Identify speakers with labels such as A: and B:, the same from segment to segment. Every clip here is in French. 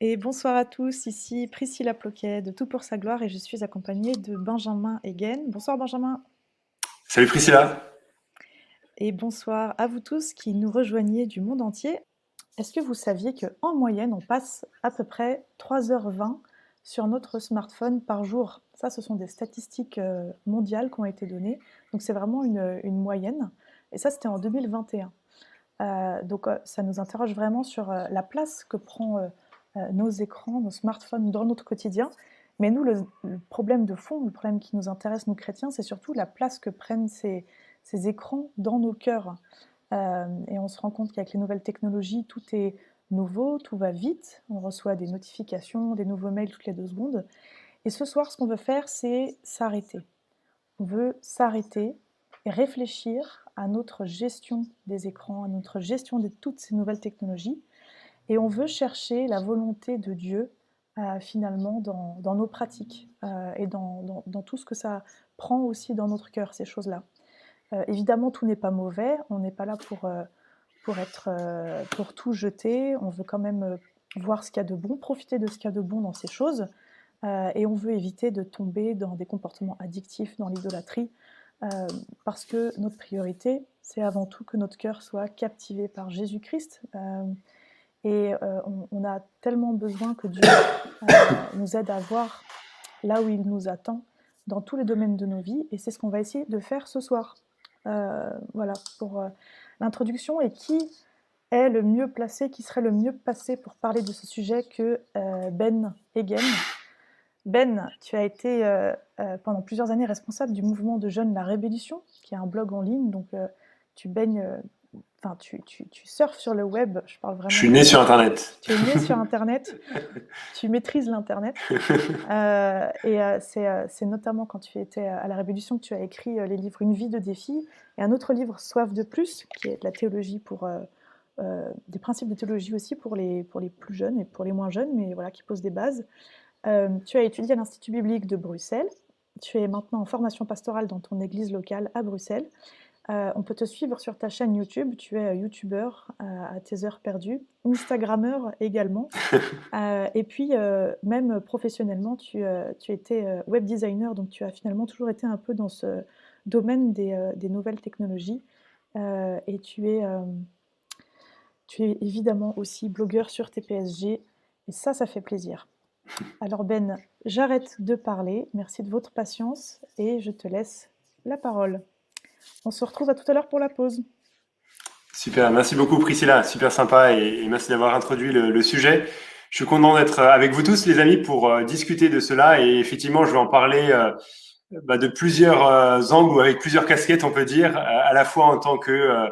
A: Et bonsoir à tous, ici Priscilla Ploquet de Tout pour sa gloire et je suis accompagnée de Benjamin Egen. Bonsoir Benjamin.
B: Salut Priscilla.
A: Et bonsoir à vous tous qui nous rejoignez du monde entier. Est-ce que vous saviez qu'en moyenne, on passe à peu près 3h20 sur notre smartphone par jour? Ça, ce sont des statistiques euh, mondiales qui ont été données. Donc c'est vraiment une, moyenne. Et ça, c'était en 2021. Euh, donc euh, ça nous interroge vraiment sur la place que prend euh, nos écrans, nos smartphones dans notre quotidien. Mais nous, le, problème de fond, le problème qui nous intéresse, nous chrétiens, c'est surtout la place que prennent ces, écrans dans nos cœurs. Euh, et on se rend compte qu'avec les nouvelles technologies, tout est nouveau, tout va vite. On reçoit des notifications, des nouveaux mails toutes les deux secondes. Et ce soir, ce qu'on veut faire, c'est s'arrêter. On veut s'arrêter et réfléchir à notre gestion des écrans, à notre gestion de toutes ces nouvelles technologies et on veut chercher la volonté de Dieu euh, finalement dans, nos pratiques euh, et dans, tout ce que ça prend aussi dans notre cœur, ces choses-là. Euh, évidemment, tout n'est pas mauvais, on n'est pas là pour, pour, être, pour tout jeter, on veut quand même voir ce qu'il y a de bon, profiter de ce qu'il y a de bon dans ces choses, et on veut éviter de tomber dans des comportements addictifs, dans l'idolâtrie, parce que notre priorité, c'est avant tout que notre cœur soit captivé par Jésus-Christ. Et euh, on, a tellement besoin que Dieu euh, nous aide à voir là où il nous attend dans tous les domaines de nos vies. Et c'est ce qu'on va essayer de faire ce soir. Euh, voilà pour l'introduction. Et qui est le mieux placé, qui serait le mieux passé pour parler de ce sujet que Ben Egen Ben, tu as été pendant plusieurs années responsable du mouvement de jeunes La Révolution, qui est un blog en ligne. Donc tu baignes Enfin, tu, tu, surfes sur le web, je parle vraiment.
B: Je suis né sur Internet.
A: Tu es né sur Internet, tu maîtrises l'Internet. Euh, et euh, euh, c'est notamment quand tu étais à la Révolution que tu as écrit les livres Une vie de défi et un autre livre, Soif de plus, qui est de la théologie pour. des principes de théologie aussi pour les, pour les plus jeunes et pour les moins jeunes, mais voilà, qui posent des bases. tu as étudié à l'Institut biblique de Bruxelles. Tu es maintenant en formation pastorale dans ton église locale à Bruxelles. Euh, on peut te suivre sur ta chaîne YouTube. Tu es youtubeur euh, à tes heures perdues, Instagrammeur également. Euh, et puis, même professionnellement, tu, tu étais web designer, donc tu as finalement toujours été un peu dans ce domaine des, nouvelles technologies. et tu es, tu es évidemment aussi blogueur sur TPSG. Et ça, ça fait plaisir. Alors Ben, j'arrête de parler. Merci de votre patience et je te laisse la parole. On se retrouve à tout à l'heure pour la pause.
B: Super, merci beaucoup Priscilla, super sympa et, merci d'avoir introduit le, sujet. Je suis content d'être avec vous tous les amis pour euh, discuter de cela et effectivement je vais en parler euh, bah, de plusieurs euh, angles ou avec plusieurs casquettes on peut dire, à la fois en tant que,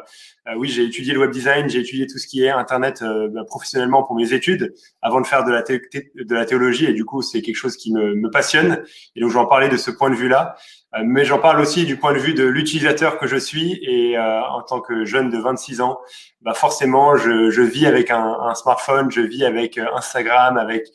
B: oui j'ai étudié le web design, j'ai étudié tout ce qui est Internet bah, professionnellement pour mes études avant de faire de la, théologie et du coup c'est quelque chose qui me, me passionne et donc je vais en parler de ce point de vue là. Euh, mais j'en parle aussi du point de vue de l'utilisateur que je suis et euh, en tant que jeune de 26 ans, bah forcément, je, je vis avec un, un, smartphone, je vis avec euh, Instagram, avec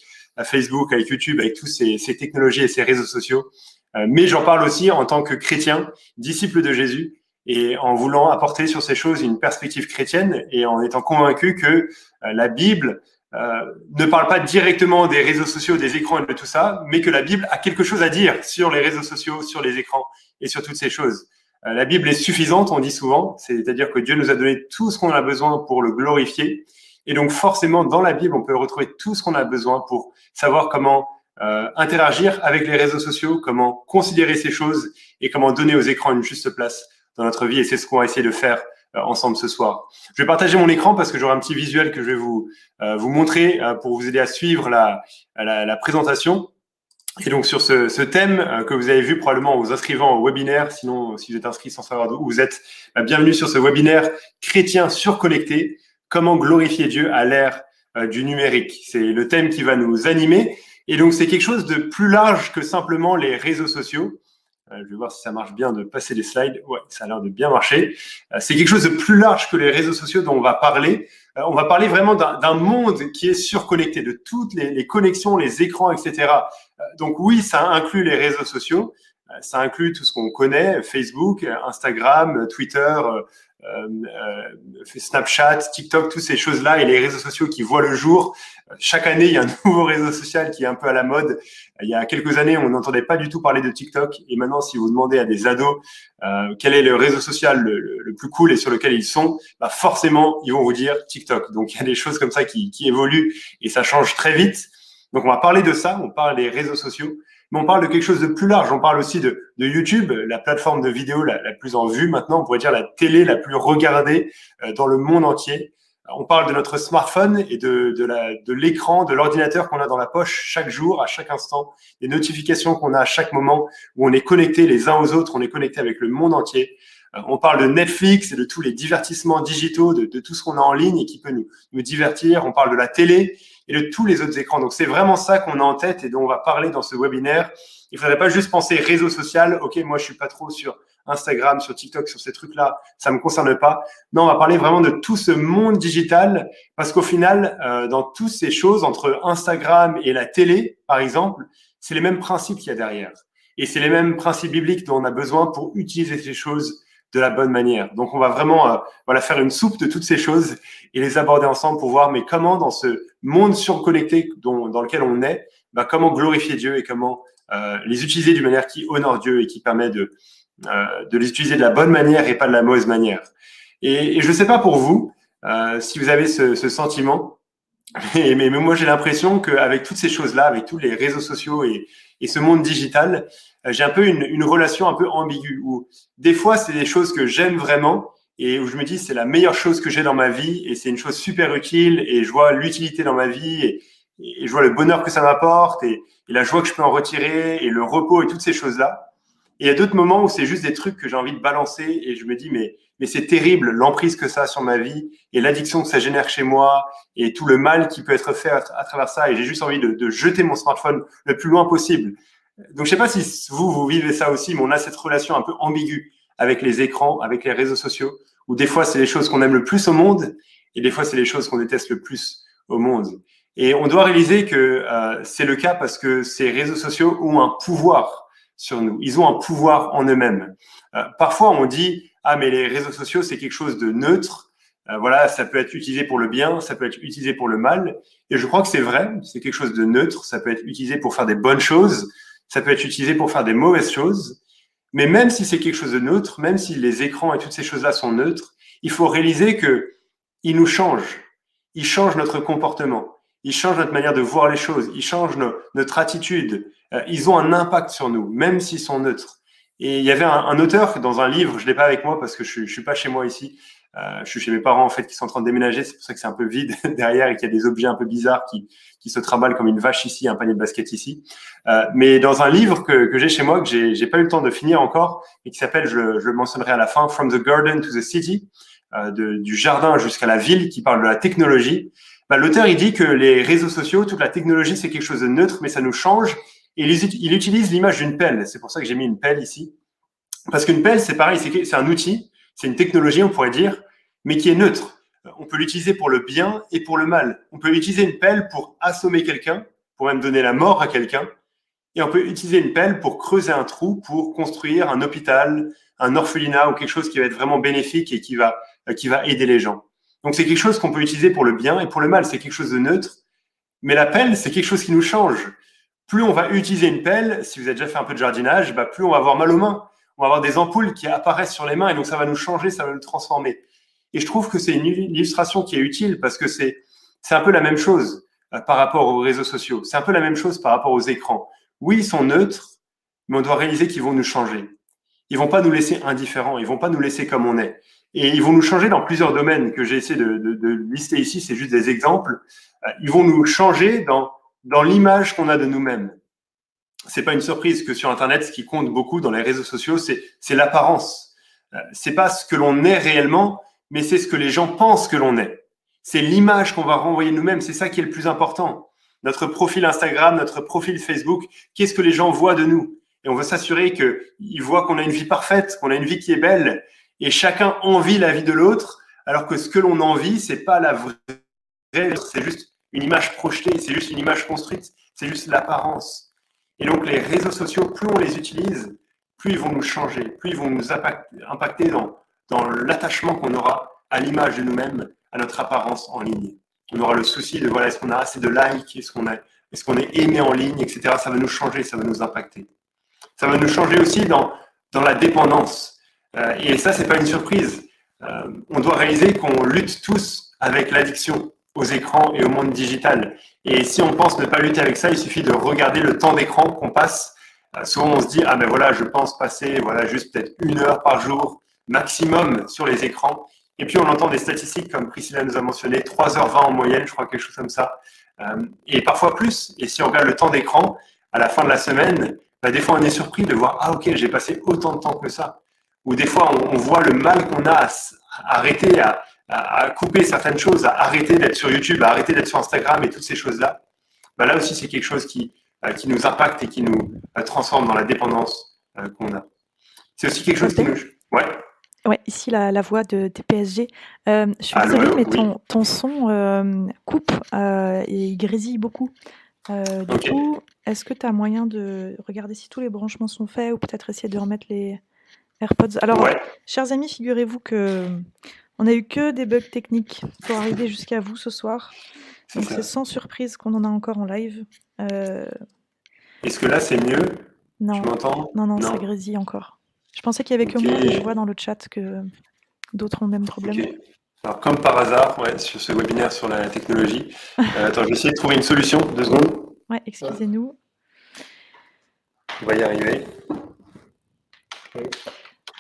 B: Facebook, avec YouTube, avec tous ces, ces technologies et ces réseaux sociaux. mais j'en parle aussi en tant que chrétien, disciple de Jésus, et en voulant apporter sur ces choses une perspective chrétienne et en étant convaincu que la Bible euh, ne parle pas directement des réseaux sociaux, des écrans et de tout ça, mais que la Bible a quelque chose à dire sur les réseaux sociaux, sur les écrans et sur toutes ces choses. Euh, la Bible est suffisante, on dit souvent, c'est-à-dire que Dieu nous a donné tout ce qu'on a besoin pour le glorifier. Et donc forcément, dans la Bible, on peut retrouver tout ce qu'on a besoin pour savoir comment euh, interagir avec les réseaux sociaux, comment considérer ces choses et comment donner aux écrans une juste place dans notre vie. Et c'est ce qu'on va essayer de faire ensemble ce soir. Je vais partager mon écran parce que j'aurai un petit visuel que je vais vous, euh, vous montrer euh, pour vous aider à suivre la, la, la présentation. Et donc sur ce, ce, thème que vous avez vu probablement en vous inscrivant au webinaire, sinon si vous êtes inscrit sans savoir d'où vous êtes, bienvenue sur ce webinaire chrétien surconnecté, comment glorifier Dieu à l'ère du numérique. C'est le thème qui va nous animer. Et donc, c'est quelque chose de plus large que simplement les réseaux sociaux. Je vais voir si ça marche bien de passer les slides. Ouais, ça a l'air de bien marcher. c'est quelque chose de plus large que les réseaux sociaux dont on va parler. on va parler vraiment d'un monde qui est surconnecté, de toutes les, connexions, les écrans, etc. donc oui, ça inclut les réseaux sociaux, ça inclut tout ce qu'on connaît, Facebook, Instagram, Twitter, euh, euh, Snapchat, TikTok, toutes ces choses-là et les réseaux sociaux qui voient le jour. Chaque année, il y a un nouveau réseau social qui est un peu à la mode. Il y a quelques années, on n'entendait pas du tout parler de TikTok. Et maintenant, si vous demandez à des ados euh, quel est le réseau social le, plus cool et sur lequel ils sont, bah forcément, ils vont vous dire TikTok. Donc, il y a des choses comme ça qui, qui évoluent et ça change très vite. Donc, on va parler de ça. On parle des réseaux sociaux mais on parle de quelque chose de plus large. On parle aussi de, YouTube, la plateforme de vidéo la, plus en vue maintenant, on pourrait dire la télé la plus regardée euh, dans le monde entier. On parle de notre smartphone et de, l'écran, de, l'ordinateur qu'on a dans la poche chaque jour, à chaque instant, des notifications qu'on a à chaque moment où on est connecté les uns aux autres, on est connecté avec le monde entier. Euh, on parle de Netflix et de tous les divertissements digitaux, de, tout ce qu'on a en ligne et qui peut nous divertir. On parle de la télé et de tous les autres écrans. Donc c'est vraiment ça qu'on a en tête et dont on va parler dans ce webinaire. Il faudrait pas juste penser réseau social. Ok, moi je suis pas trop sur Instagram, sur TikTok, sur ces trucs-là, ça me concerne pas. Non, on va parler vraiment de tout ce monde digital parce qu'au final, euh, dans toutes ces choses entre Instagram et la télé, par exemple, c'est les mêmes principes qu'il y a derrière. Et c'est les mêmes principes bibliques dont on a besoin pour utiliser ces choses de la bonne manière. Donc, on va vraiment euh, voilà, faire une soupe de toutes ces choses et les aborder ensemble pour voir, mais comment dans ce monde surconnecté dont, dans lequel on est, bah, comment glorifier Dieu et comment euh, les utiliser d'une manière qui honore Dieu et qui permet de, euh, de les utiliser de la bonne manière et pas de la mauvaise manière. Et, je ne sais pas pour vous euh, si vous avez ce, ce sentiment, mais, mais, moi j'ai l'impression qu'avec toutes ces choses-là, avec tous les réseaux sociaux et, et ce monde digital, j'ai un peu une, une, relation un peu ambiguë où des fois c'est des choses que j'aime vraiment et où je me dis c'est la meilleure chose que j'ai dans ma vie et c'est une chose super utile et je vois l'utilité dans ma vie et, je vois le bonheur que ça m'apporte et, et, la joie que je peux en retirer et le repos et toutes ces choses-là. Et il y a d'autres moments où c'est juste des trucs que j'ai envie de balancer et je me dis mais mais c'est terrible l'emprise que ça a sur ma vie et l'addiction que ça génère chez moi et tout le mal qui peut être fait à, à travers ça et j'ai juste envie de, de jeter mon smartphone le plus loin possible donc, je sais pas si vous, vous vivez ça aussi, mais on a cette relation un peu ambiguë avec les écrans, avec les réseaux sociaux, où des fois, c'est les choses qu'on aime le plus au monde, et des fois, c'est les choses qu'on déteste le plus au monde. Et on doit réaliser que euh, c'est le cas parce que ces réseaux sociaux ont un pouvoir sur nous. Ils ont un pouvoir en eux-mêmes. Euh, parfois, on dit ah mais les réseaux sociaux c'est quelque chose de neutre. Euh, voilà, ça peut être utilisé pour le bien, ça peut être utilisé pour le mal. Et je crois que c'est vrai. C'est quelque chose de neutre. Ça peut être utilisé pour faire des bonnes choses ça peut être utilisé pour faire des mauvaises choses. Mais même si c'est quelque chose de neutre, même si les écrans et toutes ces choses-là sont neutres, il faut réaliser que ils nous changent. Ils changent notre comportement. Ils changent notre manière de voir les choses. Ils changent notre attitude. Euh, ils ont un impact sur nous, même s'ils sont neutres. Et il y avait un, auteur dans un livre, je l'ai pas avec moi parce que je, je suis pas chez moi ici, je suis chez mes parents en fait qui sont en train de déménager, c'est pour ça que c'est un peu vide derrière et qu'il y a des objets un peu bizarres qui, qui se trimballent comme une vache ici, un panier de basket ici. Euh, mais dans un livre que, que j'ai chez moi, que j'ai, j'ai pas eu le temps de finir encore et qui s'appelle, je, je le mentionnerai à la fin, From the Garden to the City, euh, de, du jardin jusqu'à la ville, qui parle de la technologie. Bah, l'auteur il dit que les réseaux sociaux, toute la technologie, c'est quelque chose de neutre, mais ça nous change. Et il utilise l'image d'une pelle. C'est pour ça que j'ai mis une pelle ici. Parce qu'une pelle, c'est pareil, c'est, c'est un outil c'est une technologie, on pourrait dire, mais qui est neutre. On peut l'utiliser pour le bien et pour le mal. On peut utiliser une pelle pour assommer quelqu'un, pour même donner la mort à quelqu'un. Et on peut utiliser une pelle pour creuser un trou, pour construire un hôpital, un orphelinat ou quelque chose qui va être vraiment bénéfique et qui va, qui va aider les gens. Donc c'est quelque chose qu'on peut utiliser pour le bien et pour le mal. C'est quelque chose de neutre. Mais la pelle, c'est quelque chose qui nous change. Plus on va utiliser une pelle, si vous avez déjà fait un peu de jardinage, bah plus on va avoir mal aux mains on va avoir des ampoules qui apparaissent sur les mains et donc ça va nous changer, ça va nous transformer. Et je trouve que c'est une illustration qui est utile parce que c'est c'est un peu la même chose euh, par rapport aux réseaux sociaux. C'est un peu la même chose par rapport aux écrans. Oui, ils sont neutres, mais on doit réaliser qu'ils vont nous changer. Ils vont pas nous laisser indifférents, ils vont pas nous laisser comme on est. Et ils vont nous changer dans plusieurs domaines que j'ai essayé de, de, de, lister ici, c'est juste des exemples. Euh, ils vont nous changer dans, dans l'image qu'on a de nous-mêmes c'est pas une surprise que sur Internet, ce qui compte beaucoup dans les réseaux sociaux, c'est, c'est l'apparence. Euh, c'est pas ce que l'on est réellement, mais c'est ce que les gens pensent que l'on est. C'est l'image qu'on va renvoyer nous-mêmes. C'est ça qui est le plus important. Notre profil Instagram, notre profil Facebook, qu'est-ce que les gens voient de nous? Et on veut s'assurer qu'ils voient qu'on a une vie parfaite, qu'on a une vie qui est belle. Et chacun envie la vie de l'autre, alors que ce que l'on envie, c'est pas la vraie, c'est juste une image projetée, c'est juste une image construite, c'est juste l'apparence. Et donc les réseaux sociaux, plus on les utilise, plus ils vont nous changer, plus ils vont nous impacter dans, dans l'attachement qu'on aura à l'image de nous-mêmes, à notre apparence en ligne. On aura le souci de voilà, est-ce qu'on a assez de likes, est-ce qu'on est, aimé en ligne, etc. Ça va nous changer, ça va nous impacter. Ça va nous changer aussi dans, dans la dépendance. Euh, et ça, c'est pas une surprise. Euh, on doit réaliser qu'on lutte tous avec l'addiction aux écrans et au monde digital. Et si on pense ne pas lutter avec ça, il suffit de regarder le temps d'écran qu'on passe. Euh, souvent, on se dit, ah ben voilà, je pense passer voilà, juste peut-être une heure par jour maximum sur les écrans. Et puis, on entend des statistiques, comme Priscilla nous a mentionné, 3h20 en moyenne, je crois, quelque chose comme ça. Euh, et parfois plus. Et si on regarde le temps d'écran, à la fin de la semaine, bah, des fois, on est surpris de voir, ah ok, j'ai passé autant de temps que ça. Ou des fois, on, voit le mal qu'on a à, arrêter, à, à, couper certaines choses, à arrêter d'être sur YouTube, à arrêter d'être sur Instagram et toutes ces choses-là. Bah, là aussi, c'est quelque chose qui, euh, qui nous impacte et qui nous euh, transforme dans la dépendance qu'on a. C'est aussi quelque chose qui nous... Ouais.
A: Ouais, ici la, la voix de, TPSG. Euh, je suis désolée, mais ton, ton son euh, coupe euh, et il grésille beaucoup. du coup, est-ce que tu as moyen de regarder si tous les branchements sont faits ou peut-être essayer de remettre les AirPods? Alors, chers amis, figurez-vous que on a eu que des bugs techniques pour arriver jusqu'à vous ce soir. Donc c'est sans surprise qu'on en a encore en live.
B: Est-ce que là c'est mieux?
A: Non. non, non, ça grésille encore. Je pensais qu'il y avait que moi, mais je vois dans le chat que d'autres ont le même problème.
B: Alors, comme par hasard, ouais, sur ce webinaire sur la technologie. Euh, attends, je vais essayer de trouver une solution. Deux secondes.
A: Ouais, excusez-nous.
B: On va y arriver.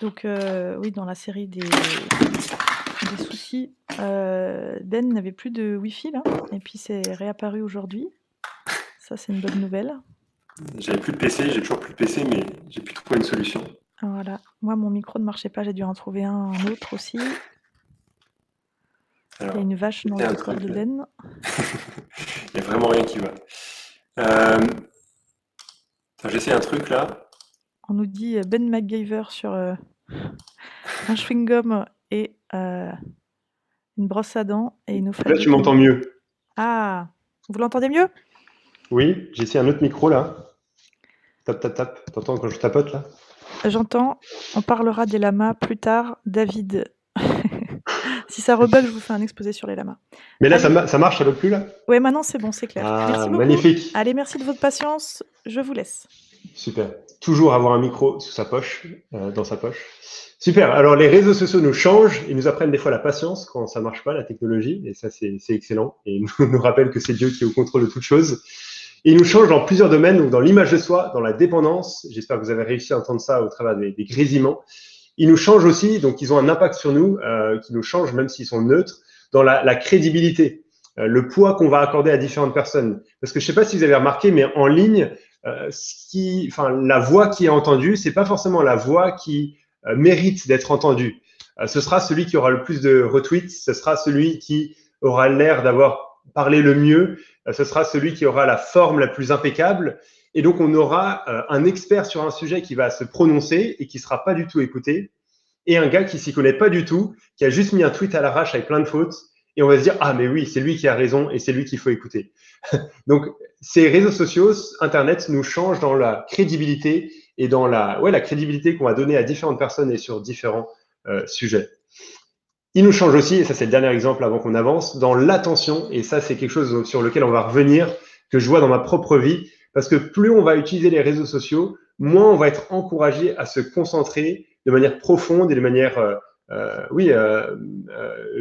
A: Donc, euh, oui, dans la série des, des soucis, euh, Ben n'avait plus de Wi-Fi, là, et puis c'est réapparu aujourd'hui. Ça, c'est une bonne nouvelle.
B: J'avais plus de PC, j'ai toujours plus de PC, mais j'ai pu trouver une solution.
A: Voilà. Moi, mon micro ne marchait pas, j'ai dû en trouver un, autre aussi. Il y a une vache dans le corps de Ben.
B: Il n'y a vraiment rien qui va. Euh... J'essaie un truc là?
A: On nous dit euh, Ben McGaver sur euh, un chewing-gum et euh, une brosse à dents. Et il nous
B: fait là, tu m'entends mieux.
A: Ah, vous l'entendez mieux?
B: Oui, j'essaie un autre micro là. Tap, tap, tap. T'entends quand je tapote là?
A: J'entends, on parlera des lamas plus tard, David. si ça rebelle, je vous fais un exposé sur les lamas.
B: Mais là, ça, marche, ça ne plus là?
A: Oui, maintenant c'est bon, c'est clair.
B: Ah, merci beaucoup. magnifique.
A: Allez, merci de votre patience. Je vous laisse.
B: Super. Toujours avoir un micro sous sa poche, euh, dans sa poche. Super. Alors, les réseaux sociaux nous changent et nous apprennent des fois la patience quand ça marche pas, la technologie. Et ça, c'est excellent. Et nous, nous rappelle que c'est Dieu qui est au contrôle de toutes choses. Il nous change dans plusieurs domaines, donc dans l'image de soi, dans la dépendance. J'espère que vous avez réussi à entendre ça au travers des, des grésillements. Ils nous changent aussi, donc ils ont un impact sur nous, euh, qui nous change même s'ils sont neutres, dans la, la crédibilité, euh, le poids qu'on va accorder à différentes personnes. Parce que je ne sais pas si vous avez remarqué, mais en ligne, euh, ce qui, enfin, la voix qui est entendue, c'est pas forcément la voix qui euh, mérite d'être entendue. Euh, ce sera celui qui aura le plus de retweets, ce sera celui qui aura l'air d'avoir parler le mieux, euh, ce sera celui qui aura la forme la plus impeccable. Et donc, on aura euh, un expert sur un sujet qui va se prononcer et qui sera pas du tout écouté, et un gars qui s'y connaît pas du tout, qui a juste mis un tweet à l'arrache avec plein de fautes, et on va se dire ah mais oui, c'est lui qui a raison et c'est lui qu'il faut écouter. donc, ces réseaux sociaux, Internet nous change dans la crédibilité et dans la ouais la crédibilité qu'on va donner à différentes personnes et sur différents euh, sujets. Il nous change aussi, et ça c'est le dernier exemple avant qu'on avance, dans l'attention, et ça c'est quelque chose sur lequel on va revenir, que je vois dans ma propre vie, parce que plus on va utiliser les réseaux sociaux, moins on va être encouragé à se concentrer de manière profonde et de manière, euh, euh, oui, euh,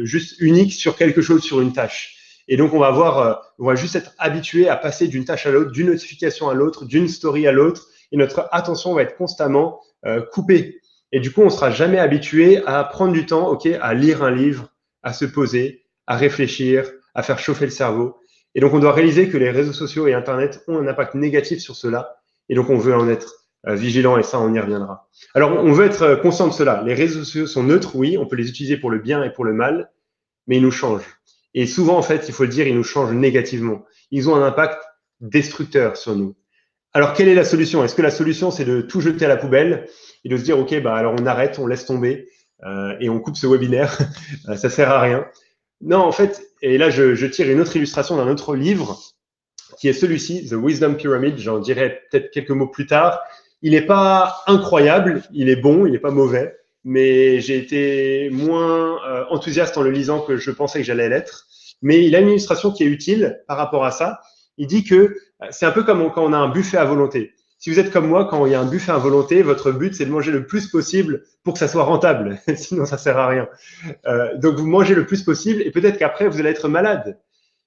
B: juste unique sur quelque chose, sur une tâche. Et donc on va voir, on va juste être habitué à passer d'une tâche à l'autre, d'une notification à l'autre, d'une story à l'autre, et notre attention va être constamment coupée et du coup, on sera jamais habitué à prendre du temps, ok, à lire un livre, à se poser, à réfléchir, à faire chauffer le cerveau. Et donc, on doit réaliser que les réseaux sociaux et Internet ont un impact négatif sur cela. Et donc, on veut en être euh, vigilant et ça, on y reviendra. Alors, on veut être conscient de cela. Les réseaux sociaux sont neutres, oui, on peut les utiliser pour le bien et pour le mal, mais ils nous changent. Et souvent, en fait, il faut le dire, ils nous changent négativement. Ils ont un impact destructeur sur nous. Alors, quelle est la solution? Est-ce que la solution, c'est de tout jeter à la poubelle et de se dire, OK, bah, alors on arrête, on laisse tomber euh, et on coupe ce webinaire Ça sert à rien. Non, en fait, et là, je, je tire une autre illustration d'un autre livre qui est celui-ci, The Wisdom Pyramid. J'en dirai peut-être quelques mots plus tard. Il n'est pas incroyable, il est bon, il n'est pas mauvais, mais j'ai été moins euh, enthousiaste en le lisant que je pensais que j'allais l'être. Mais il a une illustration qui est utile par rapport à ça. Il dit que euh, c'est un peu comme quand on a un buffet à volonté. Si vous êtes comme moi, quand il y a un buffet à volonté, votre but c'est de manger le plus possible pour que ça soit rentable. Sinon, ça sert à rien. Euh, donc, vous mangez le plus possible et peut-être qu'après vous allez être malade.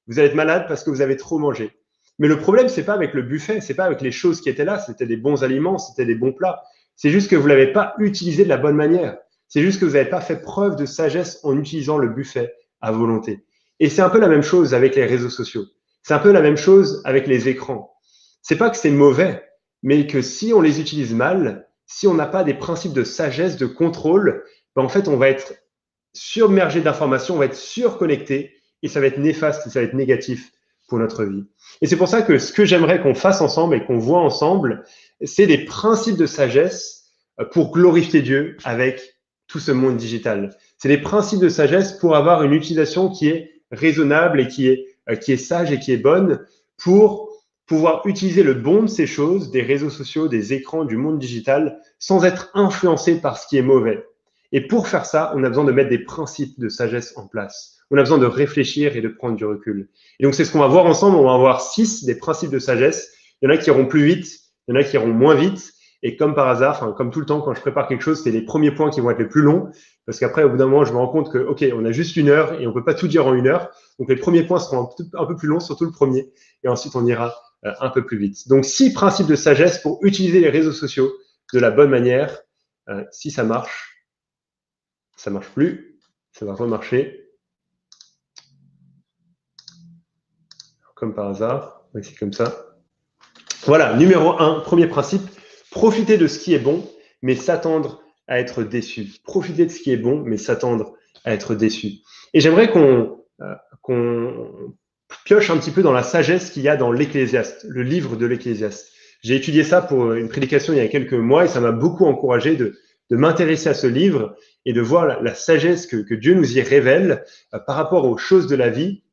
B: Vous allez être malade parce que vous avez trop mangé. Mais le problème, c'est pas avec le buffet, c'est pas avec les choses qui étaient là, c'était des bons aliments, c'était des bons plats. C'est juste que vous l'avez pas utilisé de la bonne manière. C'est juste que vous n'avez pas fait preuve de sagesse en utilisant le buffet à volonté. Et c'est un peu la même chose avec les réseaux sociaux. C'est un peu la même chose avec les écrans. C'est pas que c'est mauvais, mais que si on les utilise mal, si on n'a pas des principes de sagesse, de contrôle, ben en fait, on va être submergé d'informations, on va être surconnecté et ça va être néfaste, ça va être négatif pour notre vie. Et c'est pour ça que ce que j'aimerais qu'on fasse ensemble et qu'on voit ensemble, c'est des principes de sagesse euh, pour glorifier Dieu avec tout ce monde digital. C'est des principes de sagesse pour avoir une utilisation qui est raisonnable et qui est, qui est sage et qui est bonne pour pouvoir utiliser le bon de ces choses, des réseaux sociaux, des écrans, du monde digital, sans être influencé par ce qui est mauvais. Et pour faire ça, on a besoin de mettre des principes de sagesse en place on a besoin de réfléchir et de prendre du recul. Et donc, c'est ce qu'on va voir ensemble. On va voir six des principes de sagesse. Il y en a qui iront plus vite, il y en a qui iront moins vite. Et comme par hasard, enfin, comme tout le temps, quand je prépare quelque chose, c'est les premiers points qui vont être les plus longs. Parce qu'après, au bout d'un moment, je me rends compte que, OK, on a juste une heure et on peut pas tout dire en une heure. Donc, les premiers points seront un peu plus longs, surtout le premier. Et ensuite, on ira euh, un peu plus vite. Donc, six principes de sagesse pour utiliser les réseaux sociaux de la bonne manière. Euh, si ça marche, ça marche plus. Ça va remarcher. comme par hasard. c'est comme ça. Voilà, numéro un, premier principe, profiter de ce qui est bon, mais s'attendre à être déçu. Profiter de ce qui est bon, mais s'attendre à être déçu. Et j'aimerais qu'on euh, pioche un petit peu dans la sagesse qu'il y a dans l'Ecclésiaste, le livre de l'Ecclésiaste. J'ai étudié ça pour une prédication il y a quelques mois et ça m'a beaucoup encouragé de, m'intéresser à ce livre et de voir la, sagesse que, Dieu nous y révèle euh, par rapport aux choses de la vie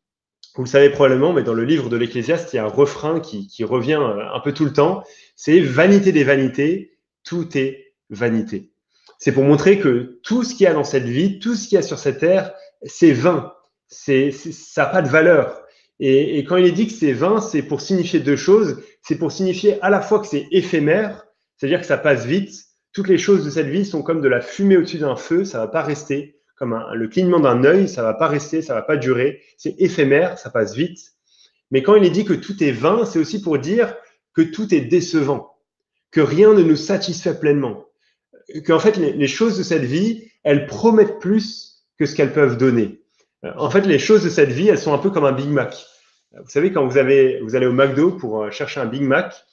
B: vous le savez probablement, mais dans le livre de l'Ecclésiaste, il y a un refrain qui, revient euh, un peu tout le temps. C'est vanité des vanités, tout est vanité. C'est pour montrer que tout ce qu'il y a dans cette vie, tout ce qu'il y a sur cette terre, c'est vain. C'est, ça n'a pas de valeur. Et, quand il est dit que c'est vain, c'est pour signifier deux choses. C'est pour signifier à la fois que c'est éphémère, c'est-à-dire que ça passe vite. Toutes les choses de cette vie sont comme de la fumée au-dessus d'un feu, ça va pas rester comme le clignement d'un œil, ça va pas rester, ça va pas durer, c'est éphémère, ça passe vite. Mais quand il est dit que tout est vain, c'est aussi pour dire que tout est décevant, que rien ne nous satisfait pleinement, qu'en fait les, choses de cette vie, elles promettent plus que ce qu'elles peuvent donner. En fait, les choses de cette vie, elles sont un peu comme un Big Mac. Vous savez, quand vous, avez, vous allez au McDo pour euh, chercher un Big Mac,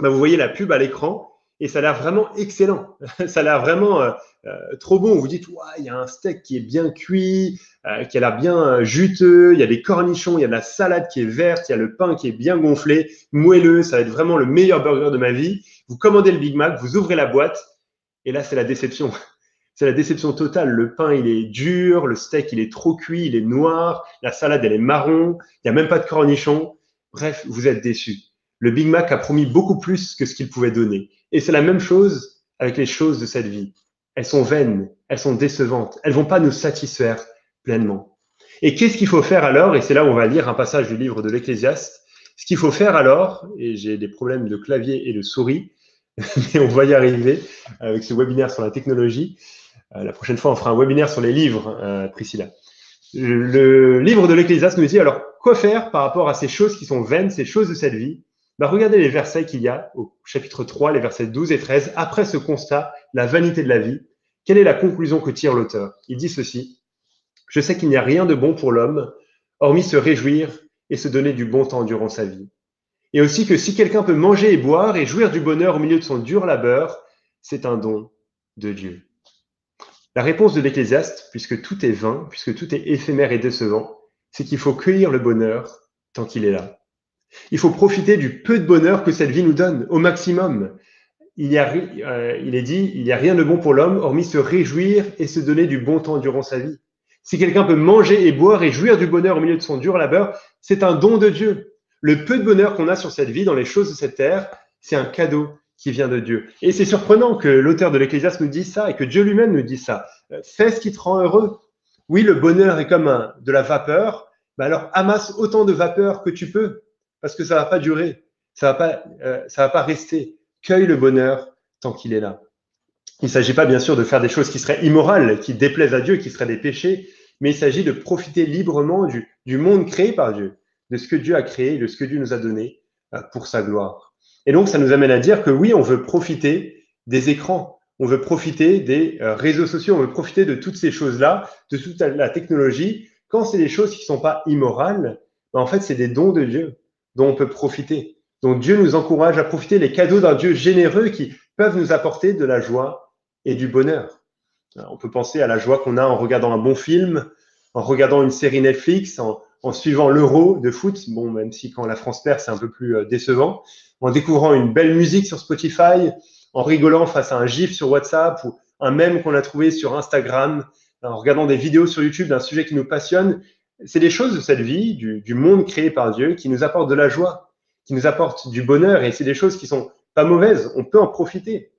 B: ben vous voyez la pub à l'écran et ça a l'air vraiment excellent. ça a l'air vraiment euh, euh, trop bon. Vous dites, il y a un steak qui est bien cuit, euh, qui a l'air bien juteux, il y a des cornichons, il y a de la salade qui est verte, il y a le pain qui est bien gonflé, moelleux, ça va être vraiment le meilleur burger de ma vie. Vous commandez le Big Mac, vous ouvrez la boîte, et là, c'est la déception. C'est la déception totale. Le pain, il est dur, le steak, il est trop cuit, il est noir, la salade, elle est marron, il n'y a même pas de cornichons. Bref, vous êtes déçu. Le Big Mac a promis beaucoup plus que ce qu'il pouvait donner. Et c'est la même chose avec les choses de cette vie. Elles sont vaines, elles sont décevantes, elles vont pas nous satisfaire pleinement. Et qu'est-ce qu'il faut faire alors? Et c'est là où on va lire un passage du livre de l'Ecclésiaste. Ce qu'il faut faire alors, et j'ai des problèmes de clavier et de souris, mais on va y arriver avec ce webinaire sur la technologie. Euh, la prochaine fois, on fera un webinaire sur les livres, euh, Priscilla. Le livre de l'Ecclésiaste nous dit alors quoi faire par rapport à ces choses qui sont vaines, ces choses de cette vie? Bah, regardez les versets qu'il y a au chapitre 3, les versets 12 et 13. Après ce constat, la vanité de la vie, quelle est la conclusion que tire l'auteur? Il dit ceci. Je sais qu'il n'y a rien de bon pour l'homme, hormis se réjouir et se donner du bon temps durant sa vie. Et aussi que si quelqu'un peut manger et boire et jouir du bonheur au milieu de son dur labeur, c'est un don de Dieu. La réponse de l'Ecclésiaste, puisque tout est vain, puisque tout est éphémère et décevant, c'est qu'il faut cueillir le bonheur tant qu'il est là. Il faut profiter du peu de bonheur que cette vie nous donne au maximum. Il, y a, euh, il est dit, il n'y a rien de bon pour l'homme hormis se réjouir et se donner du bon temps durant sa vie. Si quelqu'un peut manger et boire et jouir du bonheur au milieu de son dur labeur, c'est un don de Dieu. Le peu de bonheur qu'on a sur cette vie, dans les choses de cette terre, c'est un cadeau qui vient de Dieu. Et c'est surprenant que l'auteur de l'Ecclésiaste nous dise ça et que Dieu lui-même nous dise ça. Euh, fais ce qui te rend heureux. Oui, le bonheur est comme de la vapeur. mais alors amasse autant de vapeur que tu peux, parce que ça va pas durer, ça va pas, euh, ça va pas rester. Cueille le bonheur tant qu'il est là. Il ne s'agit pas bien sûr de faire des choses qui seraient immorales, qui déplaisent à Dieu, qui seraient des péchés, mais il s'agit de profiter librement du, du, monde créé par Dieu, de ce que Dieu a créé, de ce que Dieu nous a donné euh, pour sa gloire. Et donc ça nous amène à dire que oui, on veut profiter des écrans, on veut profiter des euh, réseaux sociaux, on veut profiter de toutes ces choses-là, de toute la technologie. Quand c'est des choses qui ne sont pas immorales, ben en fait, c'est des dons de Dieu dont on peut profiter. Donc Dieu nous encourage à profiter des cadeaux d'un Dieu généreux qui peuvent nous apporter de la joie et du bonheur. On peut penser à la joie qu'on a en regardant un bon film, en regardant une série Netflix, en, en suivant l'euro de foot, bon, même si quand la France perd, c'est un peu plus euh, décevant, en découvrant une belle musique sur Spotify, en rigolant face à un gif sur WhatsApp ou un mème qu'on a trouvé sur Instagram, en regardant des vidéos sur YouTube d'un sujet qui nous passionne. C'est des choses de cette vie, du, monde créé par Dieu, qui nous apportent de la joie, qui nous apportent du bonheur, et c'est des choses qui sont pas mauvaises. On peut en profiter.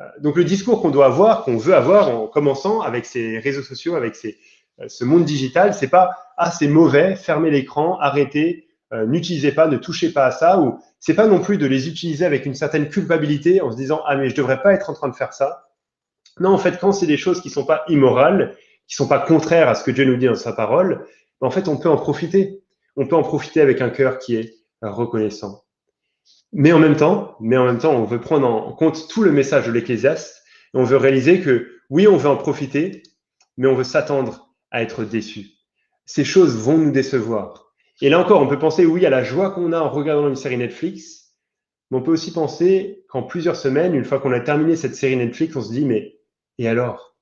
B: Euh, donc le discours qu'on doit avoir, qu'on veut avoir en commençant avec ces réseaux sociaux, avec ces, ce monde digital, c'est pas ah c'est mauvais, fermez l'écran, arrêtez, euh, n'utilisez pas, ne touchez pas à ça, ou c'est pas non plus de les utiliser avec une certaine culpabilité en se disant ah mais je devrais pas être en train de faire ça. Non, en fait, quand c'est des choses qui sont pas immorales, qui sont pas contraires à ce que Dieu nous dit dans sa parole, en fait, on peut en profiter. On peut en profiter avec un cœur qui est reconnaissant. Mais en même temps, mais en même temps, on veut prendre en compte tout le message de l'Ecclésiaste et on veut réaliser que oui, on veut en profiter, mais on veut s'attendre à être déçu. Ces choses vont nous décevoir. Et là encore, on peut penser, oui, à la joie qu'on a en regardant une série Netflix, mais on peut aussi penser qu'en plusieurs semaines, une fois qu'on a terminé cette série Netflix, on se dit, mais et alors,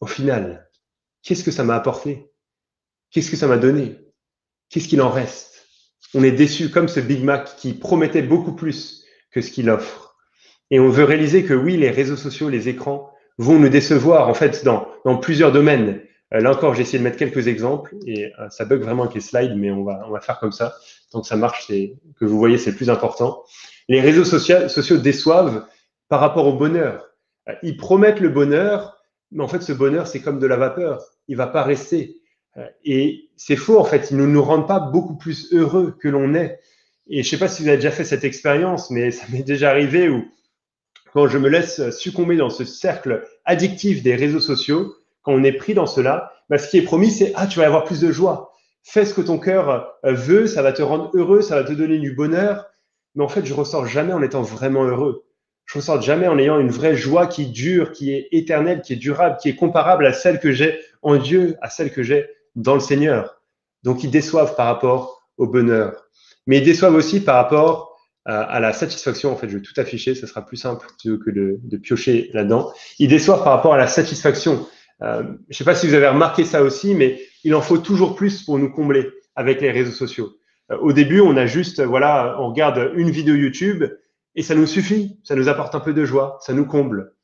B: au final, qu'est-ce que ça m'a apporté? Qu'est-ce que ça m'a donné? Qu'est-ce qu'il en reste? On est déçu comme ce Big Mac qui promettait beaucoup plus que ce qu'il offre. Et on veut réaliser que oui, les réseaux sociaux, les écrans vont nous décevoir en fait dans, dans plusieurs domaines. Euh, là encore, j'ai essayé de mettre quelques exemples et euh, ça bug vraiment avec les slides, mais on va, on va faire comme ça. Tant que ça marche, c'est que vous voyez, c'est le plus important. Les réseaux sociaux, déçoivent par rapport au bonheur. Euh, ils promettent le bonheur, mais en fait, ce bonheur, c'est comme de la vapeur. Il va pas rester. Et c'est faux, en fait. Ils ne nous rendent pas beaucoup plus heureux que l'on est. Et je sais pas si vous avez déjà fait cette expérience, mais ça m'est déjà arrivé où, quand je me laisse succomber dans ce cercle addictif des réseaux sociaux, quand on est pris dans cela, bah, ce qui est promis, c'est ah, tu vas avoir plus de joie. Fais ce que ton cœur euh, veut, ça va te rendre heureux, ça va te donner du bonheur. Mais en fait, je ressors jamais en étant vraiment heureux. Je ressors jamais en ayant une vraie joie qui dure, qui est éternelle, qui est durable, qui est comparable à celle que j'ai en Dieu, à celle que j'ai dans le Seigneur. Donc, ils déçoivent par rapport au bonheur. Mais ils déçoivent aussi par rapport euh, à la satisfaction. En fait, je vais tout afficher, ce sera plus simple que de, de piocher là-dedans. Ils déçoivent par rapport à la satisfaction. Euh, je ne sais pas si vous avez remarqué ça aussi, mais il en faut toujours plus pour nous combler avec les réseaux sociaux. Euh, au début, on a juste, voilà, on regarde une vidéo YouTube et ça nous suffit, ça nous apporte un peu de joie, ça nous comble.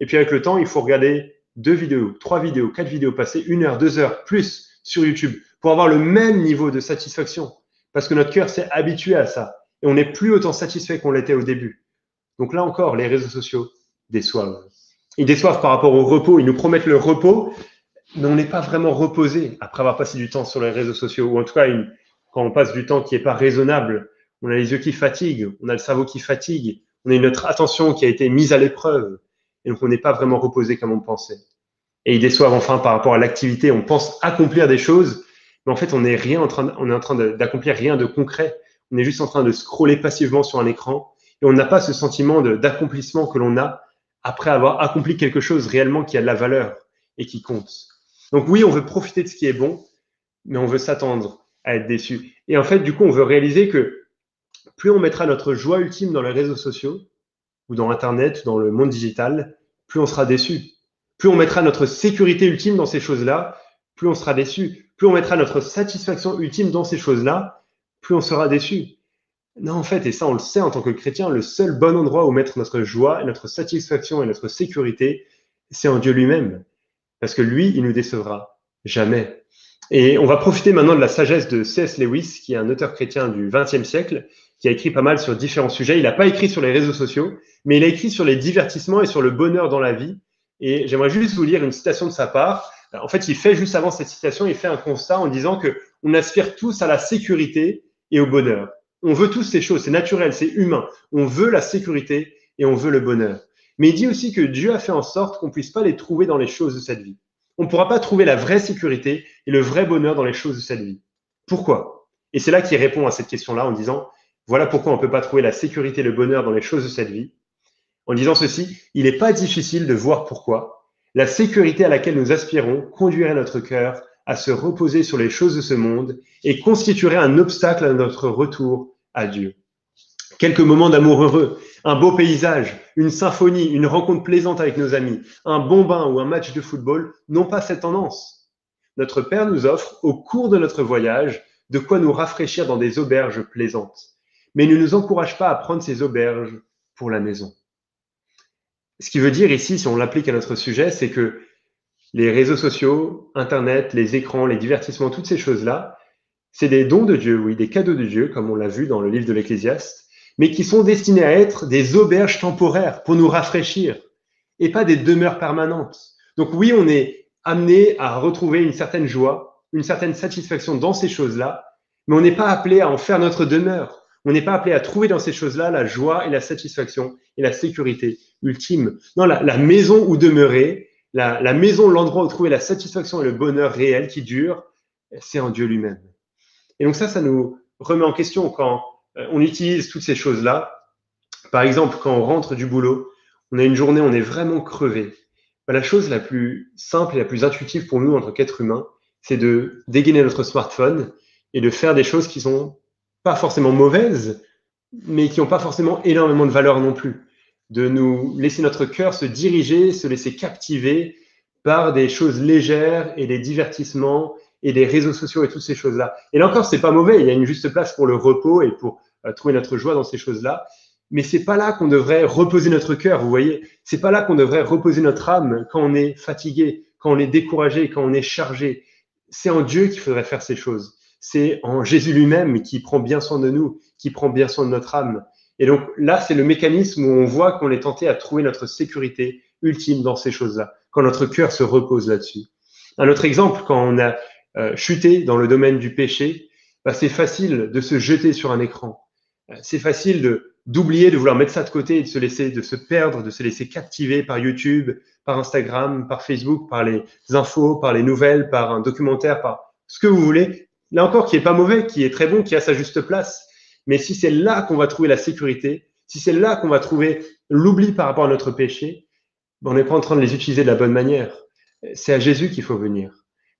B: Et puis avec le temps, il faut regarder deux vidéos, trois vidéos, quatre vidéos, passer une heure, deux heures plus sur YouTube pour avoir le même niveau de satisfaction. Parce que notre cœur s'est habitué à ça. Et on n'est plus autant satisfait qu'on l'était au début. Donc là encore, les réseaux sociaux déçoivent. Ils déçoivent par rapport au repos. Ils nous promettent le repos, mais on n'est pas vraiment reposé après avoir passé du temps sur les réseaux sociaux. Ou en tout cas, quand on passe du temps qui n'est pas raisonnable, on a les yeux qui fatiguent, on a le cerveau qui fatigue, on a notre attention qui a été mise à l'épreuve. Et donc, on n'est pas vraiment reposé comme on pensait. Et ils déçoivent enfin par rapport à l'activité. On pense accomplir des choses, mais en fait, on est rien en train, on est en train d'accomplir rien de concret. On est juste en train de scroller passivement sur un écran et on n'a pas ce sentiment d'accomplissement que l'on a après avoir accompli quelque chose réellement qui a de la valeur et qui compte. Donc oui, on veut profiter de ce qui est bon, mais on veut s'attendre à être déçu. Et en fait, du coup, on veut réaliser que plus on mettra notre joie ultime dans les réseaux sociaux ou dans Internet, dans le monde digital, plus on sera déçu. Plus on mettra notre sécurité ultime dans ces choses-là, plus on sera déçu. Plus on mettra notre satisfaction ultime dans ces choses-là, plus on sera déçu. Non, en fait, et ça on le sait en tant que chrétien, le seul bon endroit où mettre notre joie, notre satisfaction et notre sécurité, c'est en Dieu lui-même. Parce que lui, il nous décevra jamais. Et on va profiter maintenant de la sagesse de C.S. Lewis, qui est un auteur chrétien du XXe siècle, qui a écrit pas mal sur différents sujets. Il n'a pas écrit sur les réseaux sociaux, mais il a écrit sur les divertissements et sur le bonheur dans la vie. Et j'aimerais juste vous lire une citation de sa part. En fait, il fait juste avant cette citation, il fait un constat en disant que on aspire tous à la sécurité et au bonheur. On veut tous ces choses, c'est naturel, c'est humain. On veut la sécurité et on veut le bonheur. Mais il dit aussi que Dieu a fait en sorte qu'on puisse pas les trouver dans les choses de cette vie. On ne pourra pas trouver la vraie sécurité et le vrai bonheur dans les choses de cette vie. Pourquoi? Et c'est là qu'il répond à cette question-là en disant, voilà pourquoi on ne peut pas trouver la sécurité et le bonheur dans les choses de cette vie. En disant ceci, il n'est pas difficile de voir pourquoi. La sécurité à laquelle nous aspirons conduirait notre cœur à se reposer sur les choses de ce monde et constituerait un obstacle à notre retour à Dieu. Quelques moments d'amour heureux, un beau paysage, une symphonie, une rencontre plaisante avec nos amis, un bon bain ou un match de football n'ont pas cette tendance. Notre Père nous offre, au cours de notre voyage, de quoi nous rafraîchir dans des auberges plaisantes. Mais ne nous encourage pas à prendre ces auberges pour la maison. Ce qui veut dire ici, si on l'applique à notre sujet, c'est que les réseaux sociaux, Internet, les écrans, les divertissements, toutes ces choses-là, c'est des dons de Dieu, oui, des cadeaux de Dieu, comme on l'a vu dans le livre de l'Ecclésiaste, mais qui sont destinés à être des auberges temporaires pour nous rafraîchir et pas des demeures permanentes. Donc oui, on est amené à retrouver une certaine joie, une certaine satisfaction dans ces choses-là, mais on n'est pas appelé à en faire notre demeure. On n'est pas appelé à trouver dans ces choses-là la joie et la satisfaction et la sécurité ultime. Non, la, la maison où demeurer, la, maison, l'endroit où trouver la satisfaction et le bonheur réel qui dure, c'est en Dieu lui-même. Et donc ça, ça nous remet en question quand euh, on utilise toutes ces choses-là. Par exemple, quand on rentre du boulot, on a une journée, on est vraiment crevé. Bah, la chose la plus simple et la plus intuitive pour nous en tant qu'être humain, c'est de dégainer notre smartphone et de faire des choses qui sont pas forcément mauvaises, mais qui n'ont pas forcément énormément de valeur non plus. De nous laisser notre cœur se diriger, se laisser captiver par des choses légères et des divertissements et des réseaux sociaux et toutes ces choses-là. Et là encore, c'est pas mauvais. Il y a une juste place pour le repos et pour euh, trouver notre joie dans ces choses-là. Mais c'est pas là qu'on devrait reposer notre cœur. Vous voyez, c'est pas là qu'on devrait reposer notre âme quand on est fatigué, quand on est découragé, quand on est chargé. C'est en Dieu qu'il faudrait faire ces choses. C'est en Jésus lui-même qui prend bien soin de nous, qui prend bien soin de notre âme. Et donc là, c'est le mécanisme où on voit qu'on est tenté à trouver notre sécurité ultime dans ces choses-là, quand notre cœur se repose là-dessus. Un autre exemple, quand on a euh, chuter dans le domaine du péché, bah, c'est facile de se jeter sur un écran. Euh, c'est facile d'oublier, de vouloir mettre ça de côté et de se laisser, de se perdre, de se laisser captiver par YouTube, par Instagram, par Facebook, par les infos, par les nouvelles, par un documentaire, par ce que vous voulez. Là encore, qui est pas mauvais, qui est très bon, qui a sa juste place. Mais si c'est là qu'on va trouver la sécurité, si c'est là qu'on va trouver l'oubli par rapport à notre péché, ben, on n'est pas en train de les utiliser de la bonne manière. C'est à Jésus qu'il faut venir.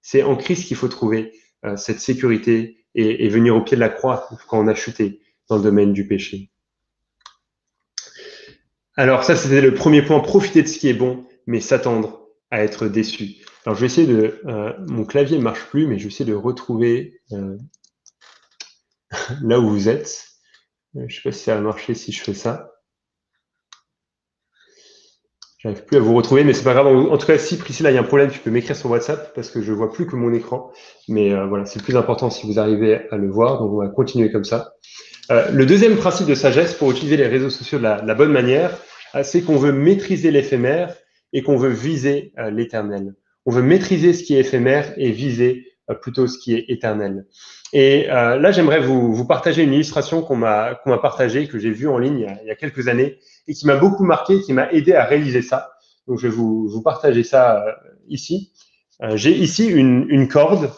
B: C'est en Christ qu'il faut trouver euh, cette sécurité et, venir au pied de la croix quand on a chuté dans le domaine du péché. Alors ça, c'était le premier point, profiter de ce qui est bon, mais s'attendre à être déçu. Alors je vais essayer de... Euh, mon clavier ne marche plus, mais je vais essayer de retrouver euh, là où vous êtes. Je ne sais pas si ça va marcher si je fais ça. J'arrive plus à vous retrouver, mais c'est pas grave. En tout cas, si Priscilla, il y a un problème, tu peux m'écrire sur WhatsApp parce que je vois plus que mon écran. Mais euh, voilà, c'est le plus important si vous arrivez à le voir. Donc, on va continuer comme ça. Euh, le deuxième principe de sagesse pour utiliser les réseaux sociaux de la, bonne manière, euh, c'est qu'on veut maîtriser l'éphémère et qu'on veut viser l'éternel. On veut maîtriser ce qui est éphémère et viser plutôt ce qui est éternel. Et là, j'aimerais vous, partager une illustration qu'on m'a qu'on m'a partagée, que j'ai vue en ligne il y, a, quelques années et qui m'a beaucoup marqué, qui m'a aidé à réaliser ça. Donc, je vais vous, vous partager ça euh, ici. Euh, j'ai ici une, une, corde.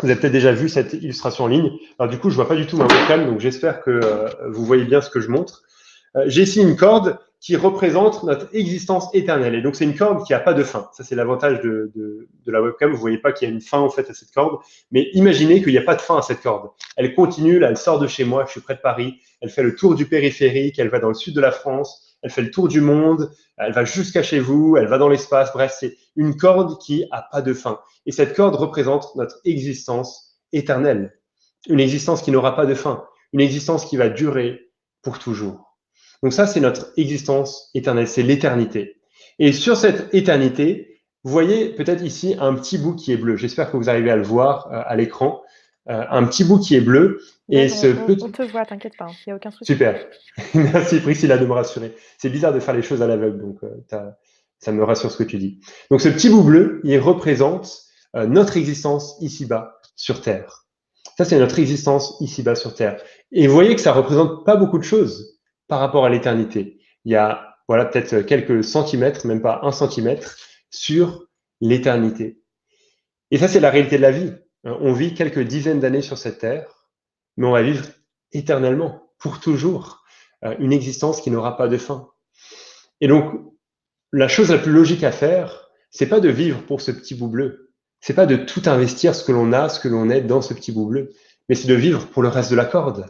B: Vous avez peut-être déjà vu cette illustration en ligne. Alors, du coup, je vois pas du tout ma webcam, donc j'espère que euh, vous voyez bien ce que je montre. j'ai ici une corde qui représente notre existence éternelle. Et donc, c'est une corde qui n'a pas de fin. Ça, c'est l'avantage de, de, de, la webcam. Vous voyez pas qu'il y a une fin, en fait, à cette corde. Mais imaginez qu'il n'y a pas de fin à cette corde. Elle continue, là, elle sort de chez moi, je suis près de Paris, elle fait le tour du périphérique, elle va dans le sud de la France, elle fait le tour du monde, elle va jusqu'à chez vous, elle va dans l'espace. Bref, c'est une corde qui a pas de fin. Et cette corde représente notre existence éternelle. Une existence qui n'aura pas de fin. Une existence qui va durer pour toujours. Donc ça, c'est notre existence éternelle. C'est l'éternité. Et sur cette éternité, vous voyez peut-être ici un petit bout qui est bleu. J'espère que vous arrivez à le voir euh, à l'écran. Euh, un petit bout qui est bleu.
A: Et ce on, te voit, t'inquiète pas, il n'y a aucun souci.
B: Super. Merci Priscilla de me rassurer. C'est bizarre de faire les choses à l'aveugle, donc euh, ça me rassure ce que tu dis. Donc ce petit bout bleu, il représente notre existence ici-bas sur Terre. Ça, c'est notre existence ici-bas sur Terre. Et vous voyez que ça représente pas beaucoup de choses par rapport à l'éternité. Il y a voilà peut-être quelques centimètres, même pas un centimètre, sur l'éternité. Et ça, c'est la réalité de la vie. Euh, on vit quelques dizaines d'années sur cette terre, mais on va vivre éternellement, pour toujours, euh, une existence qui n'aura pas de fin. Et donc, la chose la plus logique à faire, c'est pas de vivre pour ce petit bout bleu. C'est pas de tout investir ce que l'on a, ce que l'on est dans ce petit bout bleu, mais c'est de vivre pour le reste de la corde.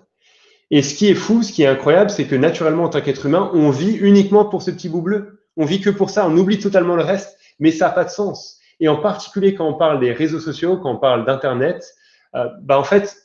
B: Et ce qui est fou, ce qui est incroyable, c'est que naturellement, en tant qu'être humain, on vit uniquement pour ce petit bout bleu. On vit que pour ça, on oublie totalement le reste, mais ça n'a pas de sens. Et en particulier quand on parle des réseaux sociaux, quand on parle d'Internet, euh, bah en fait,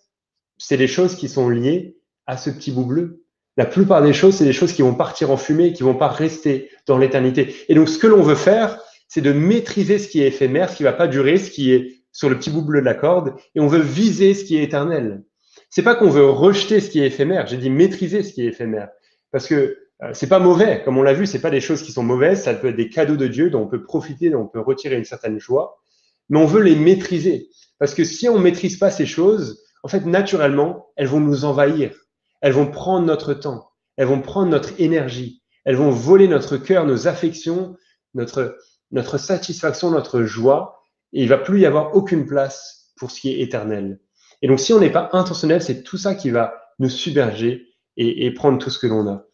B: c'est des choses qui sont liées à ce petit bout bleu. La plupart des choses, c'est des choses qui vont partir en fumée, qui vont pas rester dans l'éternité. Et donc, ce que l'on veut faire, c'est de maîtriser ce qui est éphémère, ce qui va pas durer, ce qui est sur le petit bout bleu de la corde, et on veut viser ce qui est éternel. C'est pas qu'on veut rejeter ce qui est éphémère. J'ai dit maîtriser ce qui est éphémère, parce que euh, c'est pas mauvais, comme on l'a vu, c'est pas des choses qui sont mauvaises, ça peut être des cadeaux de Dieu dont on peut profiter, dont on peut retirer une certaine joie, mais on veut les maîtriser. Parce que si on maîtrise pas ces choses, en fait, naturellement, elles vont nous envahir. Elles vont prendre notre temps. Elles vont prendre notre énergie. Elles vont voler notre cœur, nos affections, notre, notre satisfaction, notre joie. Et il va plus y avoir aucune place pour ce qui est éternel. Et donc, si on n'est pas intentionnel, c'est tout ça qui va nous submerger et, prendre tout ce que l'on a.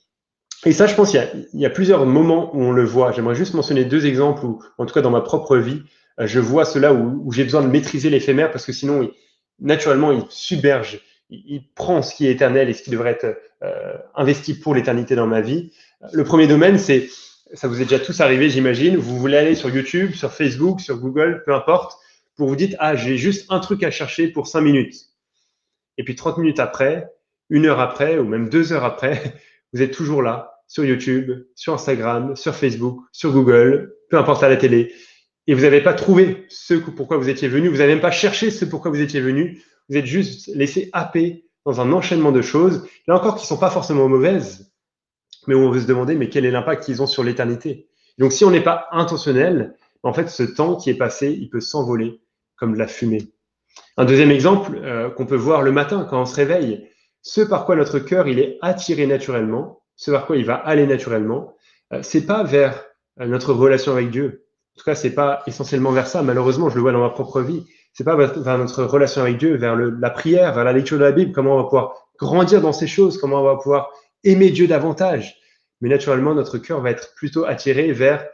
B: Et ça, je pense qu'il y, a plusieurs moments où on le voit. J'aimerais juste mentionner deux exemples où, en tout cas dans ma propre vie, euh, je vois cela où, j'ai besoin de maîtriser l'éphémère parce que sinon, il, naturellement, il submerge, il, il, prend ce qui est éternel et ce qui devrait être euh, investi pour l'éternité dans ma vie. Le premier domaine, c'est, ça vous est déjà tous arrivé, j'imagine, vous voulez aller sur YouTube, sur Facebook, sur Google, peu importe, pour vous dites, ah, j'ai juste un truc à chercher pour cinq minutes. Et puis 30 minutes après, une heure après, ou même deux heures après, vous êtes toujours là, sur YouTube, sur Instagram, sur Facebook, sur Google, peu importe à la télé, et vous n'avez pas trouvé ce pourquoi vous étiez venu, vous n'avez même pas cherché ce pourquoi vous étiez venu, vous êtes juste laissé happer dans un enchaînement de choses, là encore qui ne sont pas forcément mauvaises, mais où on veut se demander mais quel est l'impact qu'ils ont sur l'éternité? Donc si on n'est pas intentionnel, en fait ce temps qui est passé, il peut s'envoler comme de la fumée. Un deuxième exemple euh, qu'on peut voir le matin quand on se réveille, ce par quoi notre cœur il est attiré naturellement, ce vers quoi il va aller naturellement, euh, c'est pas vers euh, notre relation avec Dieu. En tout cas, c'est pas essentiellement vers ça. Malheureusement, je le vois dans ma propre vie. C'est pas vers notre relation avec Dieu, vers la prière, vers la lecture de la Bible, comment on va pouvoir grandir dans ces choses, comment on va pouvoir aimer Dieu davantage. Mais naturellement, notre cœur va être plutôt attiré vers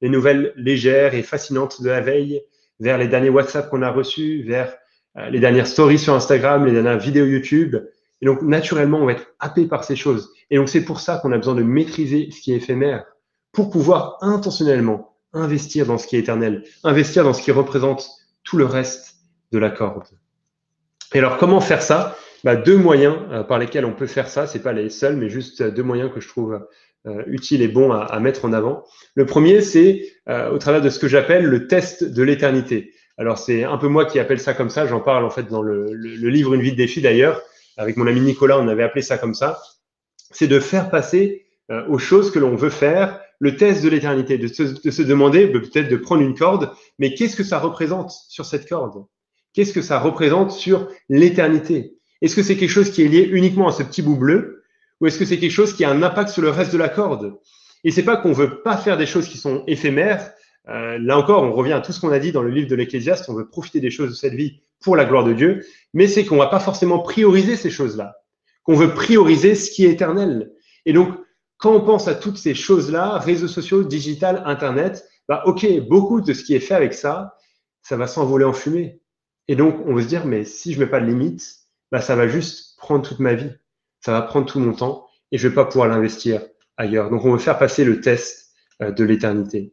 B: les nouvelles légères et fascinantes de la veille, vers les derniers WhatsApp qu'on a reçus, vers euh, les dernières stories sur Instagram, les dernières vidéos YouTube. Et donc, naturellement, on va être happé par ces choses. Et donc, c'est pour ça qu'on a besoin de maîtriser ce qui est éphémère pour pouvoir intentionnellement investir dans ce qui est éternel, investir dans ce qui représente tout le reste de la corde. Et alors, comment faire ça? Bah, Deux moyens euh, par lesquels on peut faire ça, c'est pas les seuls, mais juste euh, deux moyens que je trouve euh, utiles et bons à, à, mettre en avant. Le premier, c'est euh, au travers de ce que j'appelle le test de l'éternité. Alors, c'est un peu moi qui appelle ça comme ça, j'en parle en fait dans le, le, le livre Une vie de défi d'ailleurs, avec mon ami Nicolas, on avait appelé ça comme ça, c'est de faire passer euh, aux choses que l'on veut faire le test de l'éternité, de, de, se demander peut-être de prendre une corde, mais qu'est-ce que ça représente sur cette corde? Qu'est-ce que ça représente sur l'éternité? Est-ce que c'est quelque chose qui est lié uniquement à ce petit bout bleu? Ou est-ce que c'est quelque chose qui a un impact sur le reste de la corde? Et c'est pas qu'on veut pas faire des choses qui sont éphémères. Euh, là encore, on revient à tout ce qu'on a dit dans le livre de l'Ecclésiaste. On veut profiter des choses de cette vie pour la gloire de Dieu, mais c'est qu'on va pas forcément prioriser ces choses-là, qu'on veut prioriser ce qui est éternel. Et donc, quand on pense à toutes ces choses-là, réseaux sociaux, digital, Internet, bah, ok, beaucoup de ce qui est fait avec ça, ça va s'envoler en fumée. Et donc, on veut se dire, mais si je mets pas de limite, bah, ça va juste prendre toute ma vie. Ça va prendre tout mon temps et je vais pas pouvoir l'investir ailleurs. Donc, on veut faire passer le test euh, de l'éternité.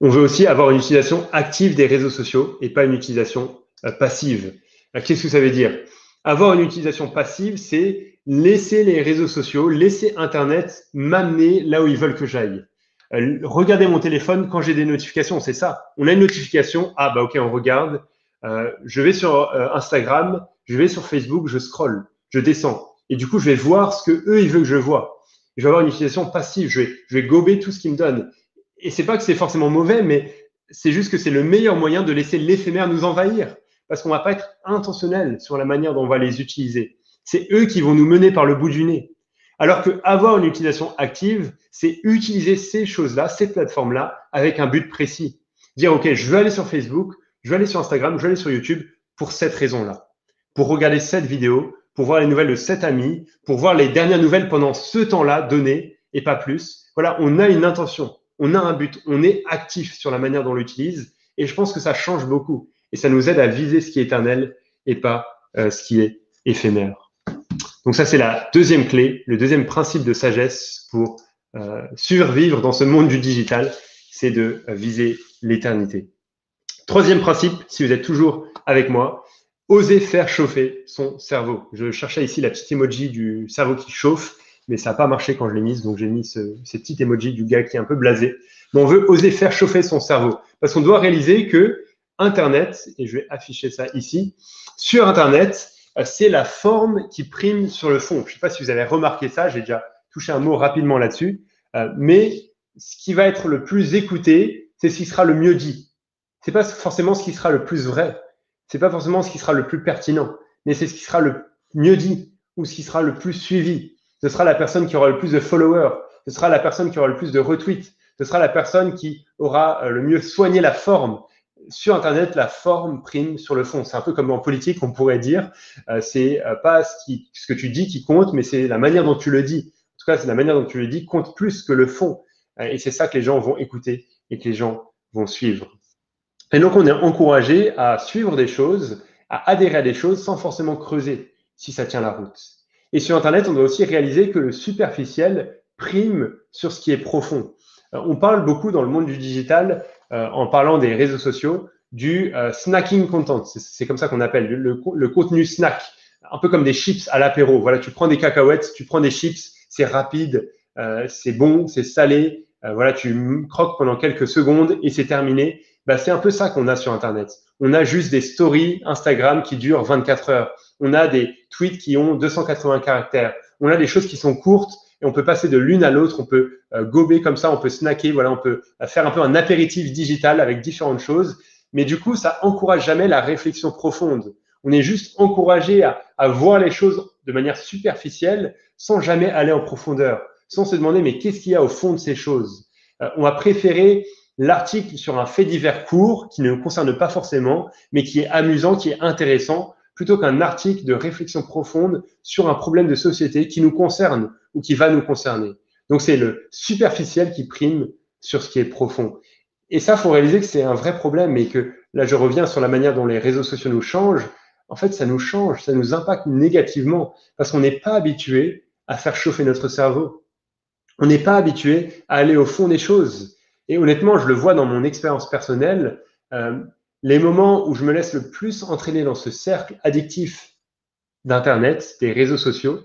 B: On veut aussi avoir une utilisation active des réseaux sociaux et pas une utilisation euh, passive. Euh, qu'est-ce que ça veut dire? Avoir une utilisation passive, c'est laisser les réseaux sociaux, laisser Internet m'amener là où ils veulent que j'aille. Regardez mon téléphone quand j'ai des notifications, c'est ça. On a une notification, ah bah ok, on regarde. je vais sur Instagram, je vais sur Facebook, je scroll, je descends. Et du coup, je vais voir ce que eux, ils veulent que je vois je vais avoir une utilisation passive, je vais, gober tout ce qu'ils me donne. Et c'est pas que c'est forcément mauvais, mais c'est juste que c'est le meilleur moyen de laisser l'éphémère nous envahir. Parce qu'on va pas être intentionnel sur la manière dont on va les utiliser. C'est eux qui vont nous mener par le bout du nez. Alors que avoir une utilisation active, c'est utiliser ces choses-là, ces plateformes-là, avec un but précis. Dire, OK, je veux aller sur Facebook, je veux aller sur Instagram, je veux aller sur YouTube pour cette raison-là. Pour regarder cette vidéo, pour voir les nouvelles de cet ami, pour voir les dernières nouvelles pendant ce temps-là donné et pas plus. Voilà, on a une intention, on a un but, on est actif sur la manière dont on l'utilise et je pense que ça change beaucoup et ça nous aide à viser ce qui est éternel et pas euh, ce qui est éphémère. Donc ça, c'est la deuxième clé, le deuxième principe de sagesse pour euh, survivre dans ce monde du digital, c'est de viser l'éternité. Troisième principe, si vous êtes toujours avec moi, oser faire chauffer son cerveau. Je cherchais ici la petite emoji du cerveau qui chauffe, mais ça n'a pas marché quand je l'ai mise, donc j'ai mis ce, cette petite emoji du gars qui est un peu blasé. Mais on veut oser faire chauffer son cerveau, parce qu'on doit réaliser que Internet, et je vais afficher ça ici, sur Internet, euh, c'est la forme qui prime sur le fond. Je ne sais pas si vous avez remarqué ça, j'ai déjà touché un mot rapidement là-dessus, euh, mais ce qui va être le plus écouté, c'est ce qui sera le mieux dit. C'est pas forcément ce qui sera le plus vrai c'est pas forcément ce qui sera le plus pertinent, mais c'est ce qui sera le mieux dit ou ce qui sera le plus suivi. Ce sera la personne qui aura le plus de followers, ce sera la personne qui aura le plus de retweets, ce sera la personne qui aura euh, le mieux soigné la forme. Sur Internet, la forme prime sur le fond. C'est un peu comme en politique, on pourrait dire. Euh, c'est euh, pas ce, ce que tu dis qui compte, mais c'est la manière dont tu le dis. En tout cas, c'est la manière dont tu le dis compte plus que le fond. et c'est ça que les gens vont écouter et que les gens vont suivre. Et donc, on est encouragé à suivre des choses, à adhérer à des choses sans forcément creuser si ça tient la route. Et sur Internet, on doit aussi réaliser que le superficiel prime sur ce qui est profond. Euh, on parle beaucoup dans le monde du digital, euh, en parlant des réseaux sociaux, du euh, snacking content. C'est comme ça qu'on appelle le, contenu snack, un peu comme des chips à l'apéro. Voilà, tu prends des cacahuètes, tu prends des chips, c'est rapide, c'est bon, c'est salé. voilà, tu croques pendant quelques secondes et c'est terminé bah, c'est un peu ça qu'on a sur Internet. On a juste des stories Instagram qui durent 24 heures. On a des tweets qui ont 280 caractères. On a des choses qui sont courtes et on peut passer de l'une à l'autre. On peut euh, gober comme ça, on peut snacker. Voilà, on peut euh, faire un peu un apéritif digital avec différentes choses. Mais du coup, ça encourage jamais la réflexion profonde. On est juste encouragé à, voir les choses de manière superficielle sans jamais aller en profondeur, sans se demander mais qu'est-ce qu'il y a au fond de ces choses? Euh, on va préférer l'article sur un fait divers court qui ne nous concerne pas forcément, mais qui est amusant, qui est intéressant, plutôt qu'un article de réflexion profonde sur un problème de société qui nous concerne ou qui va nous concerner. Donc c'est le superficiel qui prime sur ce qui est profond. Et ça, faut réaliser que c'est un vrai problème et que là, je reviens sur la manière dont les réseaux sociaux nous changent. En fait, ça nous change, ça nous impacte négativement parce qu'on n'est pas habitué à faire chauffer notre cerveau. On n'est pas habitué à aller au fond des choses. Et honnêtement, je le vois dans mon expérience personnelle, euh, les moments où je me laisse le plus entraîner dans ce cercle addictif d'Internet, des réseaux sociaux,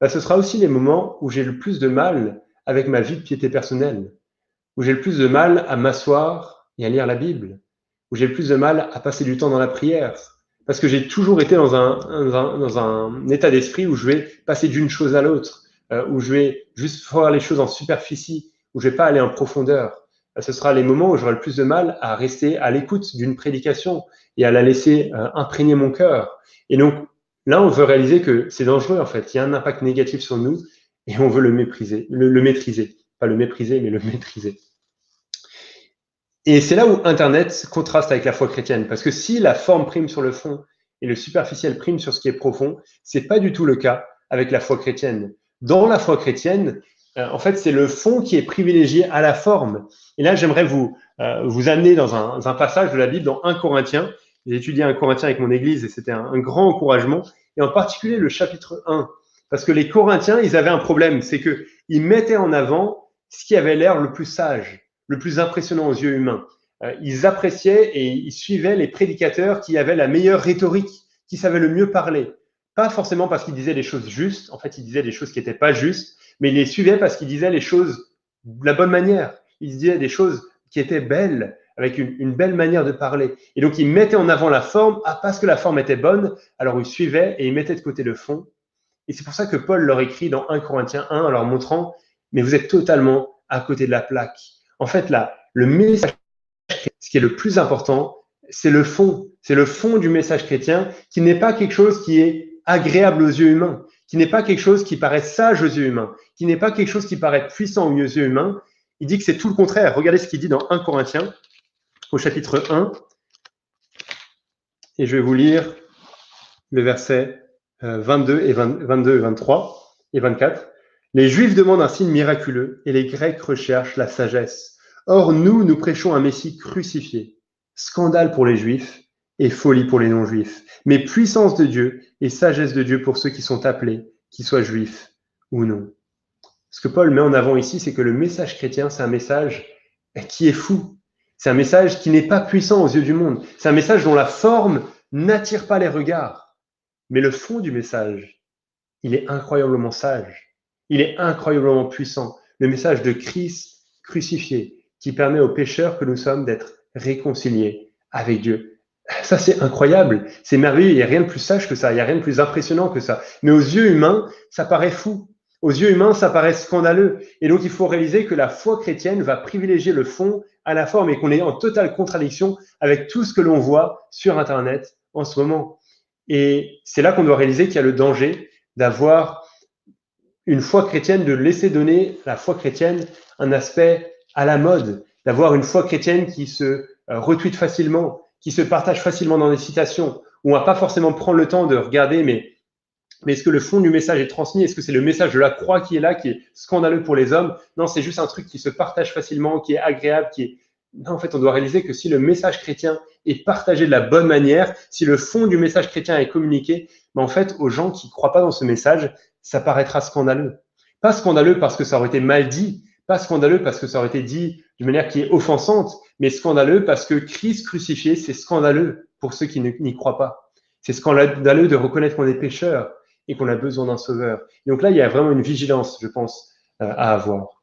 B: bah, ce sera aussi les moments où j'ai le plus de mal avec ma vie de piété personnelle, où j'ai le plus de mal à m'asseoir et à lire la Bible, où j'ai le plus de mal à passer du temps dans la prière, parce que j'ai toujours été dans un, dans un, état d'esprit où je vais passer d'une chose à l'autre, euh, où je vais juste faire les choses en superficie, où je vais pas aller en profondeur ce sera les moments où j'aurai le plus de mal à rester à l'écoute d'une prédication et à la laisser euh, imprégner mon cœur. Et donc, là, on veut réaliser que c'est dangereux, en fait. Il y a un impact négatif sur nous et on veut le mépriser, le, le maîtriser. Pas le mépriser, mais le maîtriser. Et c'est là où Internet contraste avec la foi chrétienne. Parce que si la forme prime sur le fond et le superficiel prime sur ce qui est profond, c'est pas du tout le cas avec la foi chrétienne. Dans la foi chrétienne, euh, en fait, c'est le fond qui est privilégié à la forme. Et là, j'aimerais vous, euh, vous amener dans un, un, passage de la Bible, dans 1 Corinthiens. J'ai étudié 1 Corinthiens avec mon église et c'était un, grand encouragement. Et en particulier le chapitre 1. Parce que les Corinthiens, ils avaient un problème, c'est qu'ils mettaient en avant ce qui avait l'air le plus sage, le plus impressionnant aux yeux humains. Euh, ils appréciaient et ils suivaient les prédicateurs qui avaient la meilleure rhétorique, qui savaient le mieux parler. Pas forcément parce qu'ils disaient des choses justes, en fait, ils disaient des choses qui n'étaient pas justes, mais ils les suivaient parce qu'ils disaient les choses de la bonne manière. Ils disaient des choses qui étaient belles, avec une, belle manière de parler. Et donc, ils mettaient en avant la forme, ah, parce que la forme était bonne, alors ils suivaient et ils mettaient de côté le fond. Et c'est pour ça que Paul leur écrit dans 1 Corinthiens 1 en leur montrant, mais vous êtes totalement à côté de la plaque. En fait, là, le message, ce qui est le plus important, c'est le fond. C'est le fond du message chrétien qui n'est pas quelque chose qui est agréable aux yeux humains, qui n'est pas quelque chose qui paraît sage aux yeux humains, qui n'est pas quelque chose qui paraît puissant aux yeux humains. Il dit que c'est tout le contraire. Regardez ce qu'il dit dans 1 Corinthiens, au chapitre 1. Et je vais vous lire le verset 22 et, 22 et 23 et 24. Les Juifs demandent un signe miraculeux et les Grecs recherchent la sagesse. Or, nous, nous prêchons un Messie crucifié. Scandale pour les Juifs et folie pour les non-Juifs. Mais puissance de Dieu et sagesse de Dieu pour ceux qui sont appelés, qu'ils soient juifs ou non. Ce que Paul met en avant ici, c'est que le message chrétien, c'est un message qui est fou. C'est un message qui n'est pas puissant aux yeux du monde. C'est un message dont la forme n'attire pas les regards. Mais le fond du message, il est incroyablement sage. Il est incroyablement puissant. Le message de Christ crucifié qui permet aux pécheurs que nous sommes d'être réconciliés avec Dieu. Ça, c'est incroyable. C'est merveilleux. Il n'y a rien de plus sage que ça. Il n'y a rien de plus impressionnant que ça. Mais aux yeux humains, ça paraît fou. Aux yeux humains, ça paraît scandaleux. Et donc, il faut réaliser que la foi chrétienne va privilégier le fond à la forme et qu'on est en totale contradiction avec tout ce que l'on voit sur Internet en ce moment. Et c'est là qu'on doit réaliser qu'il y a le danger d'avoir une foi chrétienne, de laisser donner la foi chrétienne un aspect à la mode, d'avoir une foi chrétienne qui se euh, retweet facilement, qui se partage facilement dans des citations, où on va pas forcément prendre le temps de regarder, mais, est-ce que le fond du message est transmis? Est-ce que c'est le message de la croix qui est là, qui est scandaleux pour les hommes? Non, c'est juste un truc qui se partage facilement, qui est agréable, qui est... Non, en fait, on doit réaliser que si le message chrétien et partagé de la bonne manière, si le fond du message chrétien est communiqué, mais en fait, aux gens qui ne croient pas dans ce message, ça paraîtra scandaleux. Pas scandaleux parce que ça aurait été mal dit, pas scandaleux parce que ça aurait été dit d'une manière qui est offensante, mais scandaleux parce que Christ crucifié, c'est scandaleux pour ceux qui n'y croient pas. C'est scandaleux de reconnaître qu'on est pécheur et qu'on a besoin d'un sauveur. donc là, il y a vraiment une vigilance, je pense, euh, à avoir.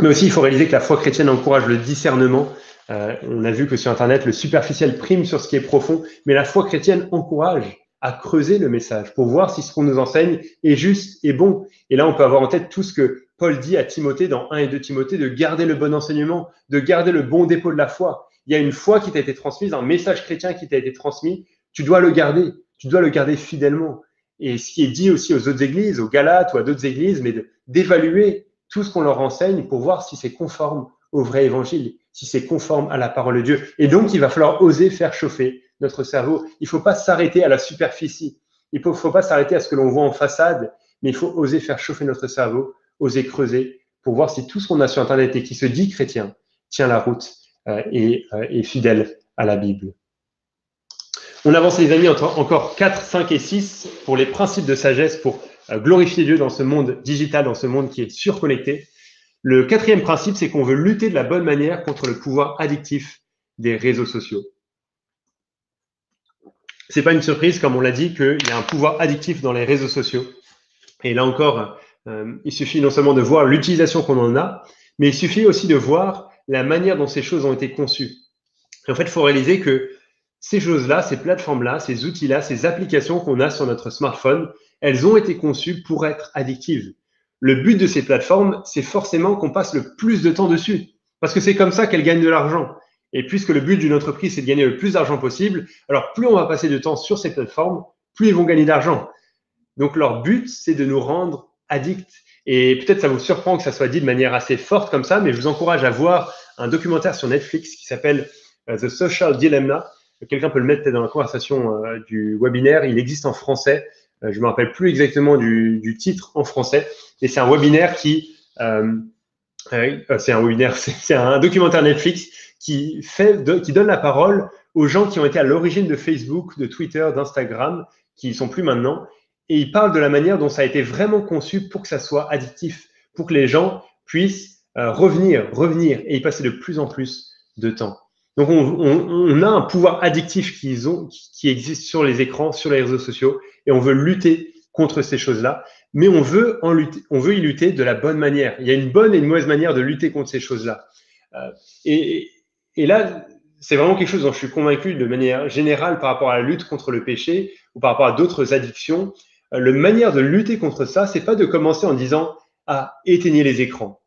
B: Mais aussi, il faut réaliser que la foi chrétienne encourage le discernement euh, on a vu que sur Internet, le superficiel prime sur ce qui est profond, mais la foi chrétienne encourage à creuser le message pour voir si ce qu'on nous enseigne est juste et bon. Et là, on peut avoir en tête tout ce que Paul dit à Timothée dans 1 et 2 Timothée, de garder le bon enseignement, de garder le bon dépôt de la foi. Il y a une foi qui t'a été transmise, un message chrétien qui t'a été transmis, tu dois le garder, tu dois le garder fidèlement. Et ce qui est dit aussi aux autres églises, aux Galates ou à d'autres églises, mais d'évaluer tout ce qu'on leur enseigne pour voir si c'est conforme au vrai évangile si c'est conforme à la parole de Dieu. Et donc, il va falloir oser faire chauffer notre cerveau. Il ne faut pas s'arrêter à la superficie. Il ne faut, pas s'arrêter à ce que l'on voit en façade, mais il faut oser faire chauffer notre cerveau, oser creuser pour voir si tout ce qu'on a sur Internet et qui se dit chrétien tient la route euh, et euh, est fidèle à la Bible. On avance les amis entre encore 4, 5 et 6 pour les principes de sagesse pour euh, glorifier Dieu dans ce monde digital, dans ce monde qui est surconnecté. Le quatrième principe, c'est qu'on veut lutter de la bonne manière contre le pouvoir addictif des réseaux sociaux. C'est pas une surprise, comme on l'a dit, qu'il y a un pouvoir addictif dans les réseaux sociaux. Et là encore, euh, il suffit non seulement de voir l'utilisation qu'on en a, mais il suffit aussi de voir la manière dont ces choses ont été conçues. en fait, il faut réaliser que ces choses-là, ces plateformes-là, ces outils-là, ces applications qu'on a sur notre smartphone, elles ont été conçues pour être addictives le but de ces plateformes, c'est forcément qu'on passe le plus de temps dessus. Parce que c'est comme ça qu'elles gagnent de l'argent. Et puisque le but d'une entreprise, c'est de gagner le plus d'argent possible, alors plus on va passer de temps sur ces plateformes, plus ils vont gagner d'argent. Donc leur but, c'est de nous rendre addicts. Et peut-être ça vous surprend que ça soit dit de manière assez forte comme ça, mais je vous encourage à voir un documentaire sur Netflix qui s'appelle euh, The Social Dilemma. Quelqu'un peut le mettre dans la conversation euh, du webinaire. Il existe en français. Euh, je ne me rappelle plus exactement du, titre en français, et c'est un webinaire qui, c'est un webinaire, c'est un documentaire Netflix qui fait, qui donne la parole aux gens qui ont été à l'origine de Facebook, de Twitter, d'Instagram, qui ne sont plus maintenant, et il parle de la manière dont ça a été vraiment conçu pour que ça soit addictif, pour que les gens puissent euh, revenir, revenir et y passer de plus en plus de temps. Donc on, a un pouvoir addictif qui, ont, qui existe sur les écrans, sur les réseaux sociaux, et on veut lutter contre ces choses-là, mais on veut, en lutter, on veut y lutter de la bonne manière. Il y a une bonne et une mauvaise manière de lutter contre ces choses-là. Euh, et, là, c'est vraiment quelque chose dont je suis convaincu de manière générale par rapport à la lutte contre le péché ou par rapport à d'autres addictions. La manière de lutter contre ça, c'est pas de commencer en disant ah éteignez les écrans,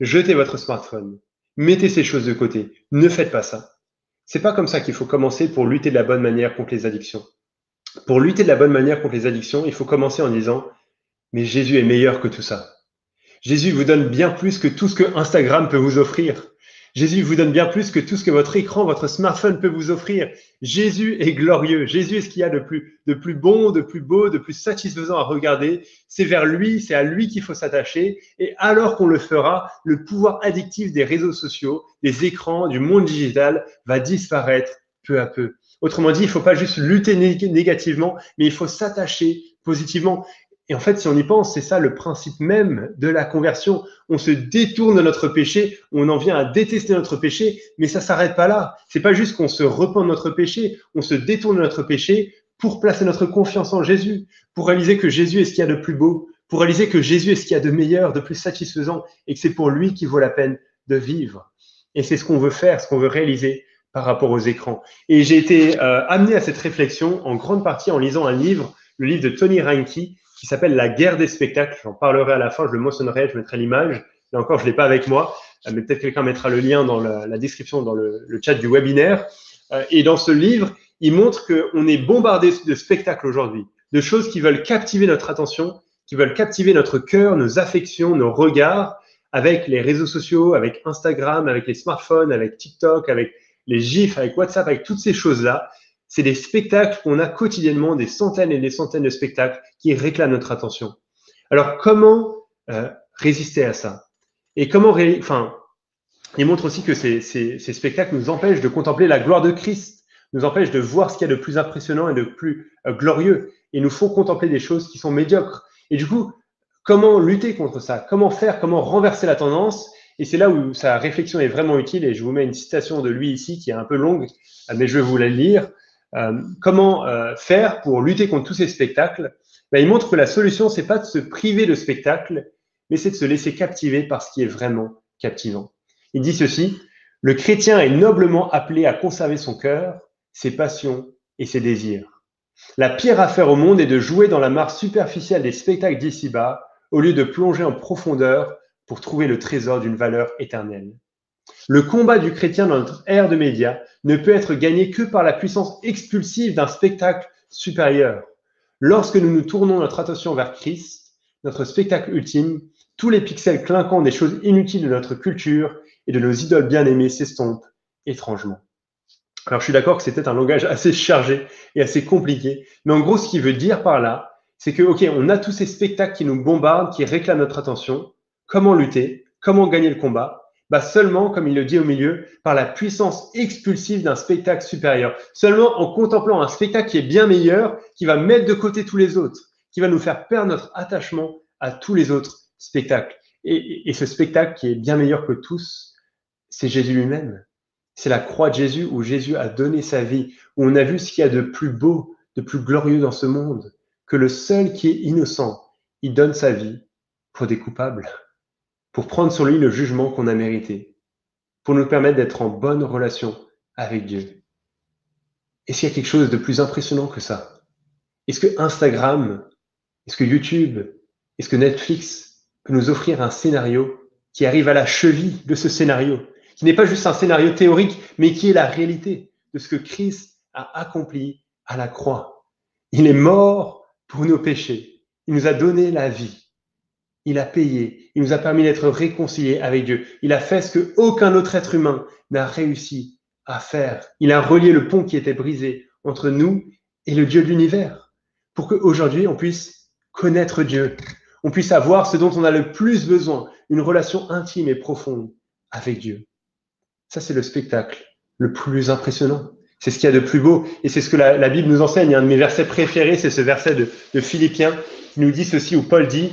B: jetez votre smartphone, mettez ces choses de côté. Ne faites pas ça. C'est pas comme ça qu'il faut commencer pour lutter de la bonne manière contre les addictions. Pour lutter de la bonne manière contre les addictions, il faut commencer en disant mais Jésus est meilleur que tout ça. Jésus vous donne bien plus que tout ce que Instagram peut vous offrir. Jésus vous donne bien plus que tout ce que votre écran, votre smartphone peut vous offrir. Jésus est glorieux. Jésus est ce qu'il y a de plus, de plus bon, de plus beau, de plus satisfaisant à regarder. C'est vers lui, c'est à lui qu'il faut s'attacher. Et alors qu'on le fera, le pouvoir addictif des réseaux sociaux, des écrans, du monde digital va disparaître peu à peu. Autrement dit, il ne faut pas juste lutter négativement, mais il faut s'attacher positivement. Et en fait, si on y pense, c'est ça le principe même de la conversion. On se détourne de notre péché, on en vient à détester notre péché, mais ça s'arrête pas là. C'est pas juste qu'on se repent de notre péché, on se détourne de notre péché pour placer notre confiance en Jésus, pour réaliser que Jésus est ce qu'il y a de plus beau, pour réaliser que Jésus est ce qu'il y a de meilleur, de plus satisfaisant, et que c'est pour lui qu'il vaut la peine de vivre. Et c'est ce qu'on veut faire, ce qu'on veut réaliser par rapport aux écrans. Et j'ai été euh, amené à cette réflexion en grande partie en lisant un livre, le livre de Tony Reinke, qui s'appelle La guerre des spectacles. J'en parlerai à la fin, je le mentionnerai, je mettrai l'image. Là encore, je ne l'ai pas avec moi, euh, mais peut-être quelqu'un mettra le lien dans la, description, dans le, chat du webinaire. Euh, et dans ce livre, il montre qu'on est bombardé de spectacles aujourd'hui, de choses qui veulent captiver notre attention, qui veulent captiver notre cœur, nos affections, nos regards, avec les réseaux sociaux, avec Instagram, avec les smartphones, avec TikTok, avec les GIFs, avec WhatsApp, avec toutes ces choses-là c'est des spectacles qu'on a quotidiennement, des centaines et des centaines de spectacles qui réclament notre attention. Alors, comment euh, résister à ça? Et comment, enfin, il montre aussi que ces, spectacles nous empêchent de contempler la gloire de Christ, nous empêchent de voir ce qu'il y a de plus impressionnant et de plus euh, glorieux, et nous font contempler des choses qui sont médiocres. Et du coup, comment lutter contre ça? Comment faire? Comment renverser la tendance? Et c'est là où sa réflexion est vraiment utile. Et je vous mets une citation de lui ici qui est un peu longue, mais je vais vous la lire. Euh, comment euh, faire pour lutter contre tous ces spectacles? Ben, Il montre que la solution, c'est pas de se priver de spectacles, mais c'est de se laisser captiver par ce qui est vraiment captivant. Il dit ceci, le chrétien est noblement appelé à conserver son cœur, ses passions et ses désirs. La pire affaire au monde est de jouer dans la mare superficielle des spectacles d'ici-bas au lieu de plonger en profondeur pour trouver le trésor d'une valeur éternelle. Le combat du chrétien dans notre ère de médias ne peut être gagné que par la puissance expulsive d'un spectacle supérieur. Lorsque nous nous tournons notre attention vers Christ, notre spectacle ultime, tous les pixels clinquants des choses inutiles de notre culture et de nos idoles bien-aimées s'estompent étrangement. Alors je suis d'accord que c'était un langage assez chargé et assez compliqué, mais en gros ce qu'il veut dire par là, c'est que ok, on a tous ces spectacles qui nous bombardent, qui réclament notre attention. Comment lutter? Comment gagner le combat? Bah seulement, comme il le dit au milieu, par la puissance expulsive d'un spectacle supérieur. Seulement en contemplant un spectacle qui est bien meilleur, qui va mettre de côté tous les autres, qui va nous faire perdre notre attachement à tous les autres spectacles. Et, et ce spectacle qui est bien meilleur que tous, c'est Jésus lui-même. C'est la croix de Jésus où Jésus a donné sa vie, où on a vu ce qu'il y a de plus beau, de plus glorieux dans ce monde, que le seul qui est innocent, il donne sa vie pour des coupables pour prendre sur lui le jugement qu'on a mérité, pour nous permettre d'être en bonne relation avec Dieu. Est-ce qu'il y a quelque chose de plus impressionnant que ça Est-ce que Instagram, est-ce que YouTube, est-ce que Netflix peut nous offrir un scénario qui arrive à la cheville de ce scénario, qui n'est pas juste un scénario théorique, mais qui est la réalité de ce que Christ a accompli à la croix? Il est mort pour nos péchés. Il nous a donné la vie. Il a payé. Il nous a permis d'être réconciliés avec Dieu. Il a fait ce que aucun autre être humain n'a réussi à faire. Il a relié le pont qui était brisé entre nous et le Dieu de l'univers pour qu'aujourd'hui on puisse connaître Dieu. On puisse avoir ce dont on a le plus besoin, une relation intime et profonde avec Dieu. Ça, c'est le spectacle le plus impressionnant. C'est ce qu'il y a de plus beau. Et c'est ce que la, Bible nous enseigne. Un de mes versets préférés, c'est ce verset de, de Philippiens qui nous dit ceci, où Paul dit,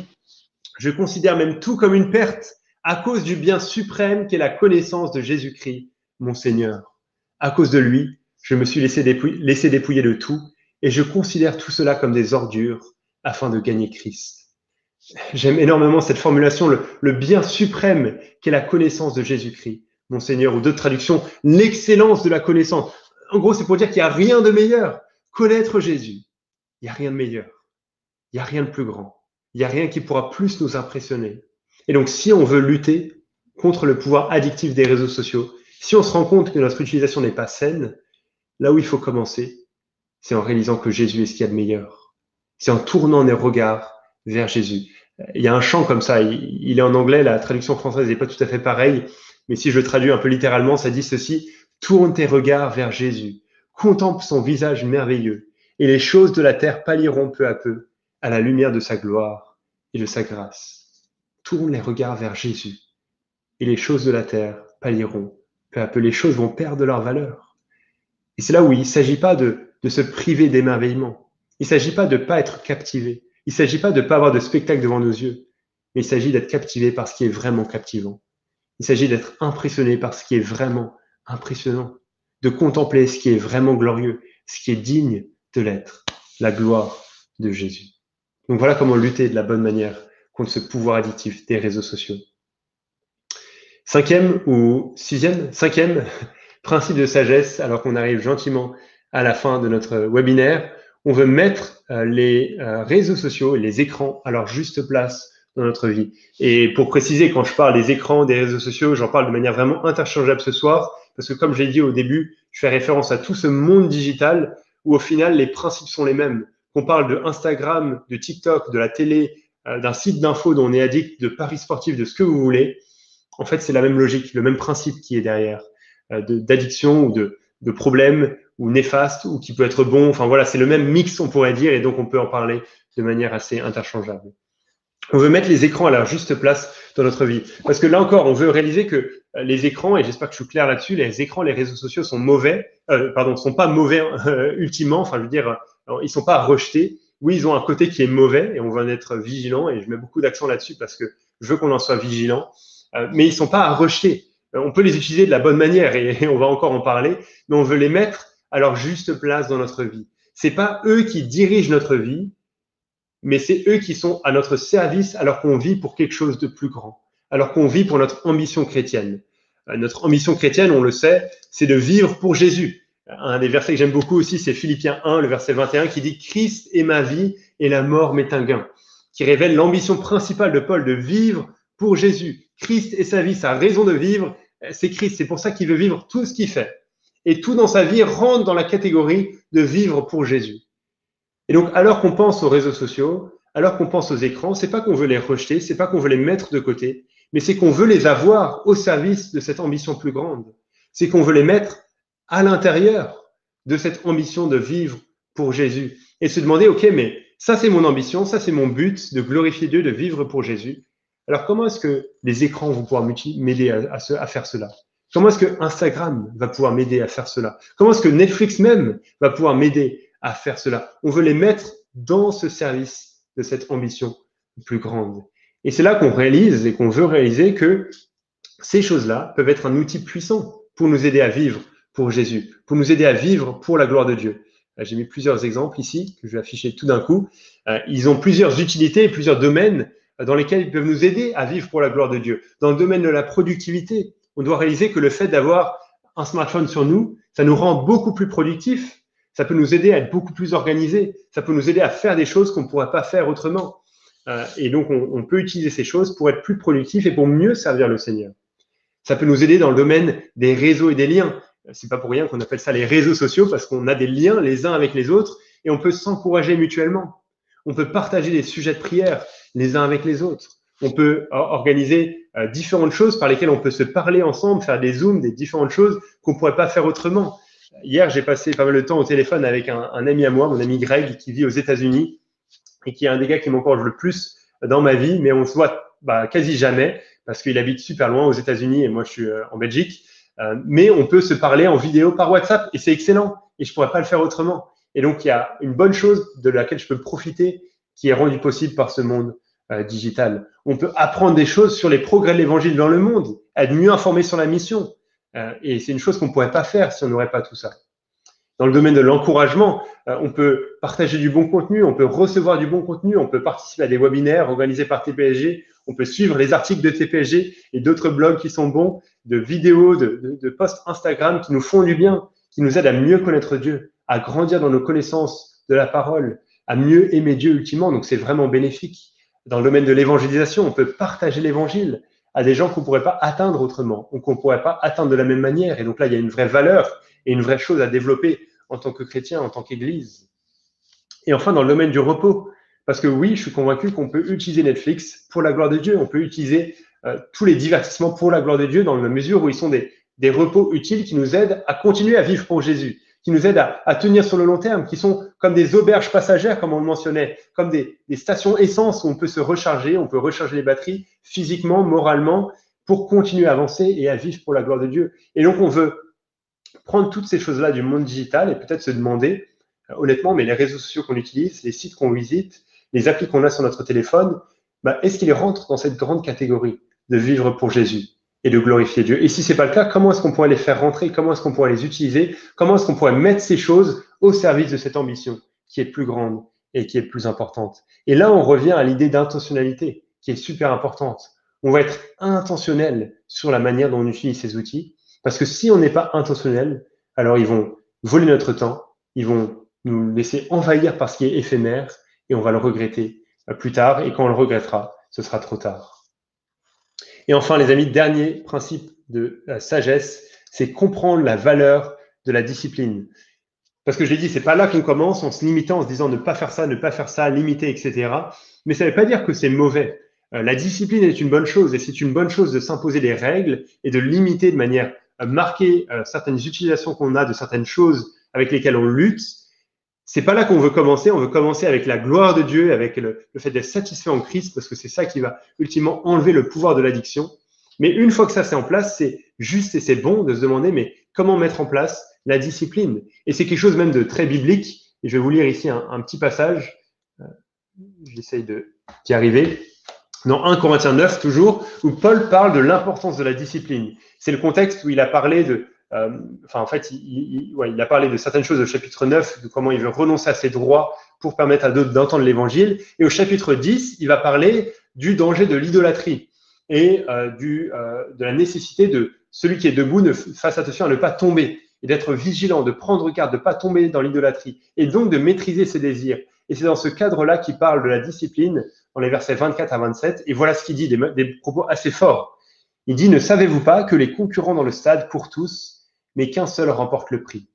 B: je considère même tout comme une perte à cause du bien suprême qu'est la connaissance de Jésus-Christ, mon Seigneur. À cause de lui, je me suis laissé, dépouiller de tout et je considère tout cela comme des ordures afin de gagner Christ. J'aime énormément cette formulation, le, bien suprême qu'est la connaissance de Jésus-Christ, mon Seigneur, ou d'autres traductions, l'excellence de la connaissance. En gros, c'est pour dire qu'il n'y a rien de meilleur. Connaître Jésus, il n'y a rien de meilleur. Il n'y a rien de plus grand. Il n'y a rien qui pourra plus nous impressionner. Et donc, si on veut lutter contre le pouvoir addictif des réseaux sociaux, si on se rend compte que notre utilisation n'est pas saine, là où il faut commencer, c'est en réalisant que Jésus est ce qu'il y a de meilleur. C'est en tournant les regards vers Jésus. Il y a un chant comme ça, il, est en anglais, la traduction française n'est pas tout à fait pareille, mais si je traduis un peu littéralement, ça dit ceci, tourne tes regards vers Jésus, contemple son visage merveilleux, et les choses de la terre pâliront peu à peu à la lumière de sa gloire et de sa grâce. Tourne les regards vers Jésus, et les choses de la terre pâliront peu à peu, les choses vont perdre leur valeur. Et c'est là où il ne s'agit pas de, de se priver d'émerveillement. Il ne s'agit pas de ne pas être captivé. Il ne s'agit pas de ne pas avoir de spectacle devant nos yeux, mais il s'agit d'être captivé par ce qui est vraiment captivant. Il s'agit d'être impressionné par ce qui est vraiment impressionnant, de contempler ce qui est vraiment glorieux, ce qui est digne de l'être, la gloire de Jésus. Donc voilà comment lutter de la bonne manière contre ce pouvoir addictif des réseaux sociaux. Cinquième ou sixième, cinquième principe de sagesse, alors qu'on arrive gentiment à la fin de notre webinaire, on veut mettre euh, les euh, réseaux sociaux, les écrans à leur juste place dans notre vie. Et pour préciser, quand je parle des écrans, des réseaux sociaux, j'en parle de manière vraiment interchangeable ce soir, parce que comme j'ai dit au début, je fais référence à tout ce monde digital où au final les principes sont les mêmes. Qu'on parle de Instagram, de TikTok, de la télé, euh, d'un site d'info dont on est addict, de paris sportifs, de ce que vous voulez, en fait c'est la même logique, le même principe qui est derrière, d'addiction ou de, problèmes ou néfaste ou qui peut être bon. Enfin voilà, c'est le même mix, on pourrait dire, et donc on peut en parler de manière assez interchangeable. On veut mettre les écrans à leur juste place dans notre vie. Parce que là encore, on veut réaliser que les écrans, et j'espère que je suis clair là-dessus, les écrans, les réseaux sociaux sont mauvais, euh, pardon, sont pas mauvais euh, ultimement, enfin je veux dire, ils sont pas à rejeter. Oui, ils ont un côté qui est mauvais et on va en être vigilant et je mets beaucoup d'accent là-dessus parce que je veux qu'on en soit vigilant, euh, mais ils sont pas à rejeter. On peut les utiliser de la bonne manière et on va encore en parler, mais on veut les mettre à leur juste place dans notre vie. C'est pas eux qui dirigent notre vie, mais c'est eux qui sont à notre service alors qu'on vit pour quelque chose de plus grand, alors qu'on vit pour notre ambition chrétienne. Euh, notre ambition chrétienne, on le sait, c'est de vivre pour Jésus. Un des versets que j'aime beaucoup aussi, c'est Philippiens 1, le verset 21, qui dit Christ est ma vie et la mort m'est un gain, qui révèle l'ambition principale de Paul de vivre pour Jésus. Christ est sa vie, sa raison de vivre, c'est Christ. C'est pour ça qu'il veut vivre tout ce qu'il fait et tout dans sa vie rentre dans la catégorie de vivre pour Jésus. Et donc, alors qu'on pense aux réseaux sociaux, alors qu'on pense aux écrans, c'est pas qu'on veut les rejeter, c'est pas qu'on veut les mettre de côté, mais c'est qu'on veut les avoir au service de cette ambition plus grande. C'est qu'on veut les mettre à l'intérieur de cette ambition de vivre pour Jésus et se demander, OK, mais ça c'est mon ambition, ça c'est mon but de glorifier Dieu, de vivre pour Jésus. Alors comment est-ce que les écrans vont pouvoir m'aider à, à faire cela? Comment est-ce que Instagram va pouvoir m'aider à faire cela? Comment est-ce que Netflix même va pouvoir m'aider à faire cela? On veut les mettre dans ce service de cette ambition plus grande. Et c'est là qu'on réalise et qu'on veut réaliser que ces choses-là peuvent être un outil puissant pour nous aider à vivre pour Jésus, pour nous aider à vivre pour la gloire de Dieu. J'ai mis plusieurs exemples ici que je vais afficher tout d'un coup. Euh, ils ont plusieurs utilités, plusieurs domaines dans lesquels ils peuvent nous aider à vivre pour la gloire de Dieu. Dans le domaine de la productivité, on doit réaliser que le fait d'avoir un smartphone sur nous, ça nous rend beaucoup plus productifs. Ça peut nous aider à être beaucoup plus organisés. Ça peut nous aider à faire des choses qu'on ne pourrait pas faire autrement. Euh, et donc, on, peut utiliser ces choses pour être plus productifs et pour mieux servir le Seigneur. Ça peut nous aider dans le domaine des réseaux et des liens. C'est pas pour rien qu'on appelle ça les réseaux sociaux parce qu'on a des liens les uns avec les autres et on peut s'encourager mutuellement. On peut partager des sujets de prière les uns avec les autres on peut organiser euh, différentes choses par lesquelles on peut se parler ensemble, faire des zooms, des différentes choses qu'on pourrait pas faire autrement. Hier, j'ai passé pas mal de temps au téléphone avec un, ami à moi, mon ami Greg, qui vit aux États-Unis et qui est un des gars qui m'encourage le plus dans ma vie, mais on se voit bah, quasi jamais parce qu'il habite super loin aux États-Unis et moi je suis euh, en Belgique. Euh, mais on peut se parler en vidéo par WhatsApp et c'est excellent. et je pourrais pas le faire autrement. Et donc, il y a une bonne chose de laquelle je peux profiter qui est rendue possible par ce monde euh, digital. On peut apprendre des choses sur les progrès de l'évangile dans le monde, être mieux informé sur la mission. Euh, et c'est une chose qu'on pourrait pas faire si on n'aurait pas tout ça. Dans le domaine de l'encouragement, on peut partager du bon contenu, on peut recevoir du bon contenu, on peut participer à des webinaires organisés par TPSG, on peut suivre les articles de TPSG et d'autres blogs qui sont bons, de vidéos, de, posts Instagram qui nous font du bien, qui nous aident à mieux connaître Dieu, à grandir dans nos connaissances de la parole, à mieux aimer Dieu ultimement. Donc c'est vraiment bénéfique. Dans le domaine de l'évangélisation, on peut partager l'évangile à des gens qu'on ne pourrait pas atteindre autrement, ou qu'on ne pourrait pas atteindre de la même manière. Et donc là, il y a une vraie valeur et une vraie chose à développer en tant que chrétien, en tant qu'Église. Et enfin, dans le domaine du repos, parce que oui, je suis convaincu qu'on peut utiliser Netflix pour la gloire de Dieu, on peut utiliser euh, tous les divertissements pour la gloire de Dieu dans la mesure où ils sont des, repos utiles qui nous aident à continuer à vivre pour Jésus qui nous aident à, tenir sur le long terme, qui sont comme des auberges passagères, comme on le mentionnait, comme des, stations essence où on peut se recharger, on peut recharger les batteries physiquement, moralement, pour continuer à avancer et à vivre pour la gloire de Dieu. Et donc, on veut prendre toutes ces choses-là du monde digital et peut-être se demander, euh, honnêtement, mais les réseaux sociaux qu'on utilise, les sites qu'on visite, les applis qu'on a sur notre téléphone, bah, est-ce qu'ils rentrent dans cette grande catégorie? De vivre pour Jésus et de glorifier Dieu. Et si c'est pas le cas, comment est-ce qu'on pourrait les faire rentrer? Comment est-ce qu'on pourrait les utiliser? Comment est-ce qu'on pourrait mettre ces choses au service de cette ambition qui est plus grande et qui est plus importante? Et là, on revient à l'idée d'intentionnalité qui est super importante. On va être intentionnel sur la manière dont on utilise ces outils parce que si on n'est pas intentionnel, alors ils vont voler notre temps, ils vont nous laisser envahir par ce qui est éphémère et on va le regretter plus tard et quand on le regrettera, ce sera trop tard. Et enfin, les amis, dernier principe de sagesse, c'est comprendre la valeur de la discipline. Parce que je l'ai dit, c'est pas là qu'on commence en se limitant, en se disant ne pas faire ça, ne pas faire ça, limiter, etc. Mais ça ne veut pas dire que c'est mauvais. Euh, la discipline est une bonne chose et c'est une bonne chose de s'imposer des règles et de limiter de manière marquée euh, certaines utilisations qu'on a de certaines choses avec lesquelles on lutte c'est pas là qu'on veut commencer. On veut commencer avec la gloire de Dieu, avec le, fait d'être satisfait en Christ, parce que c'est ça qui va ultimement enlever le pouvoir de l'addiction. Mais une fois que ça c'est en place, c'est juste et c'est bon de se demander, mais comment mettre en place la discipline? Et c'est quelque chose même de très biblique. Et je vais vous lire ici un, petit passage. Euh, j'essaye d'y arriver. Dans 1 Corinthiens 9, toujours, où Paul parle de l'importance de la discipline. C'est le contexte où il a parlé de, enfin, en fait, il, a parlé de certaines choses au chapitre 9, de comment il veut renoncer à ses droits pour permettre à d'autres d'entendre l'évangile. Et au chapitre 10, il va parler du danger de l'idolâtrie et euh, euh, de la nécessité de celui qui est debout ne fasse attention à ne pas tomber et d'être vigilant, de prendre garde, de ne pas tomber dans l'idolâtrie et donc de maîtriser ses désirs. Et c'est dans ce cadre-là qu'il parle de la discipline dans les versets 24 à 27. Et voilà ce qu'il dit, des propos assez forts. Il dit, ne savez-vous pas que les concurrents dans le stade courent tous mais qu'un seul remporte le prix.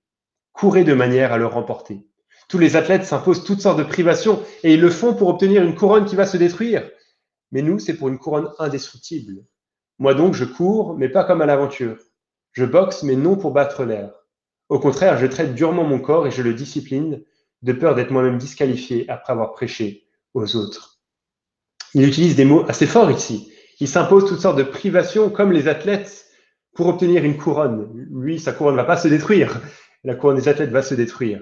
B: Courez de manière à le remporter. Tous les athlètes s'imposent toutes sortes de privations et ils le font pour obtenir une couronne qui va se détruire. Mais nous, c'est pour une couronne indestructible. Moi donc, je cours, mais pas comme à l'aventure. Je boxe, mais non pour battre l'air. Au contraire, je traite durement mon corps et je le discipline, de peur d'être moi-même disqualifié après avoir prêché aux autres. Il utilise des mots assez forts ici. Il s'impose toutes sortes de privations comme les athlètes pour obtenir une couronne. Lui, sa couronne ne va pas se détruire. La couronne des athlètes va se détruire.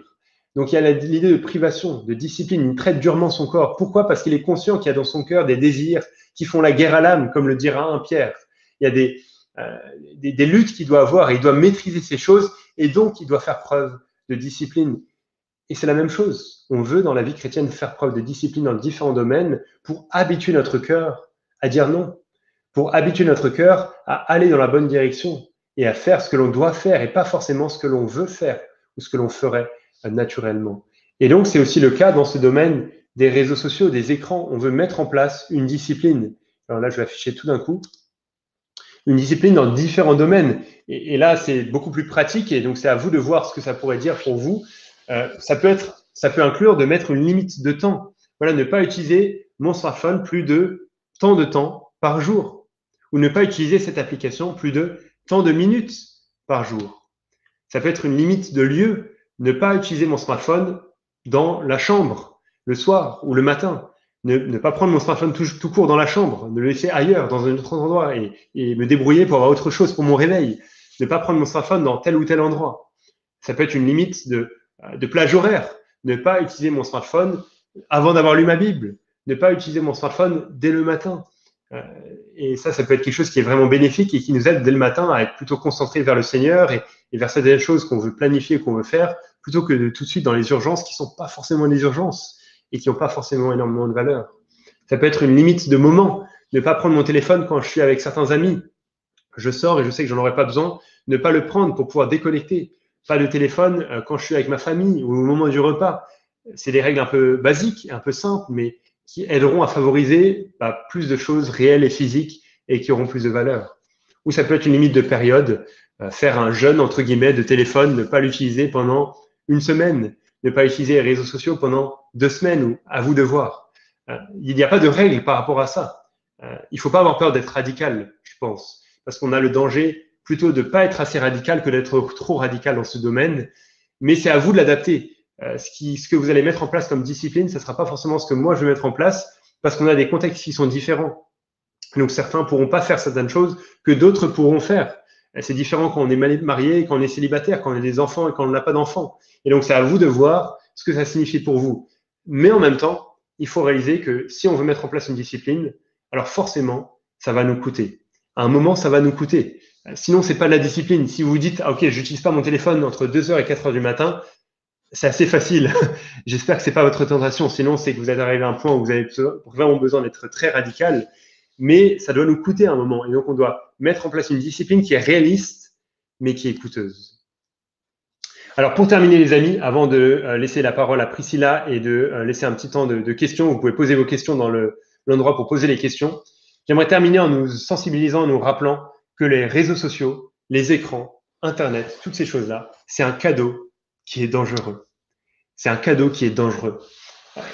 B: Donc il y a l'idée de privation, de discipline. Il traite durement son corps. Pourquoi? Parce qu'il est conscient qu'il y a dans son cœur des désirs qui font la guerre à l'âme, comme le dira un Pierre. Il y a des, euh, des, luttes qu'il doit avoir et il doit maîtriser ces choses et donc il doit faire preuve de discipline. Et c'est la même chose. On veut dans la vie chrétienne faire preuve de discipline dans différents domaines pour habituer notre cœur à dire non, pour habituer notre cœur à aller dans la bonne direction et à faire ce que l'on doit faire et pas forcément ce que l'on veut faire ou ce que l'on ferait euh, naturellement. Et donc, c'est aussi le cas dans ce domaine des réseaux sociaux, des écrans. On veut mettre en place une discipline. Alors là, je vais afficher tout d'un coup. Une discipline dans différents domaines. Et, là, c'est beaucoup plus pratique et donc c'est à vous de voir ce que ça pourrait dire pour vous. Euh, ça peut être, ça peut inclure de mettre une limite de temps. Voilà, ne pas utiliser mon smartphone plus de tant de temps par jour ou ne pas utiliser cette application plus de tant de minutes par jour. Ça peut être une limite de lieu, ne pas utiliser mon smartphone dans la chambre le soir ou le matin. Ne, pas prendre mon smartphone tout, court dans la chambre, ne le laisser ailleurs, dans un autre endroit et, me débrouiller pour avoir autre chose pour mon réveil. Ne pas prendre mon smartphone dans tel ou tel endroit. Ça peut être une limite de, de plage horaire. Ne pas utiliser mon smartphone avant d'avoir lu ma Bible. Ne pas utiliser mon smartphone dès le matin. Euh, et ça, ça peut être quelque chose qui est vraiment bénéfique et qui nous aide dès le matin à être plutôt concentré vers le Seigneur et, vers certaines choses qu'on veut planifier, qu'on veut faire, plutôt que de tout de suite dans les urgences qui sont pas forcément des urgences et qui n'ont pas forcément énormément de valeur. Ça peut être une limite de moment. Ne pas prendre mon téléphone quand je suis avec certains amis. Je sors et je sais que j'en aurai pas besoin. Ne pas le prendre pour pouvoir déconnecter. Pas de téléphone euh, quand je suis avec ma famille ou au moment du repas. C'est des règles un peu basiques, un peu simples, mais qui aideront à favoriser bah, plus de choses réelles et physiques et qui auront plus de valeur. Ou ça peut être une limite de période, euh, faire un jeûne entre guillemets de téléphone, ne pas l'utiliser pendant une semaine, ne pas utiliser les réseaux sociaux pendant deux semaines ou à vous de voir. Euh, il n'y a pas de règle par rapport à ça. Euh, il ne faut pas avoir peur d'être radical, je pense, parce qu'on a le danger plutôt de ne pas être assez radical que d'être trop radical dans ce domaine. Mais c'est à vous de l'adapter. Euh, ce, qui, ce que vous allez mettre en place comme discipline, ce ne sera pas forcément ce que moi je vais mettre en place parce qu'on a des contextes qui sont différents. Donc certains pourront pas faire certaines choses que d'autres pourront faire. C'est différent quand on est marié, quand on est célibataire, quand on a des enfants et quand on n'a pas d'enfants. Et donc c'est à vous de voir ce que ça signifie pour vous. Mais en même temps, il faut réaliser que si on veut mettre en place une discipline, alors forcément, ça va nous coûter. À un moment, ça va nous coûter. Sinon, c'est pas de la discipline. Si vous vous dites, ah, ok, j'utilise pas mon téléphone entre 2h et 4h du matin, c'est assez facile. J'espère que c'est pas votre tentation. Sinon, c'est que vous êtes arrivé à un point où vous avez vraiment besoin d'être très radical. Mais ça doit nous coûter un moment. Et donc, on doit mettre en place une discipline qui est réaliste, mais qui est coûteuse. Alors, pour terminer, les amis, avant de euh, laisser la parole à Priscilla et de euh, laisser un petit temps de, questions, vous pouvez poser vos questions dans l'endroit pour poser les questions. J'aimerais terminer en nous sensibilisant, en nous rappelant que les réseaux sociaux, les écrans, Internet, toutes ces choses-là, c'est un cadeau qui est dangereux. C'est un cadeau qui est dangereux.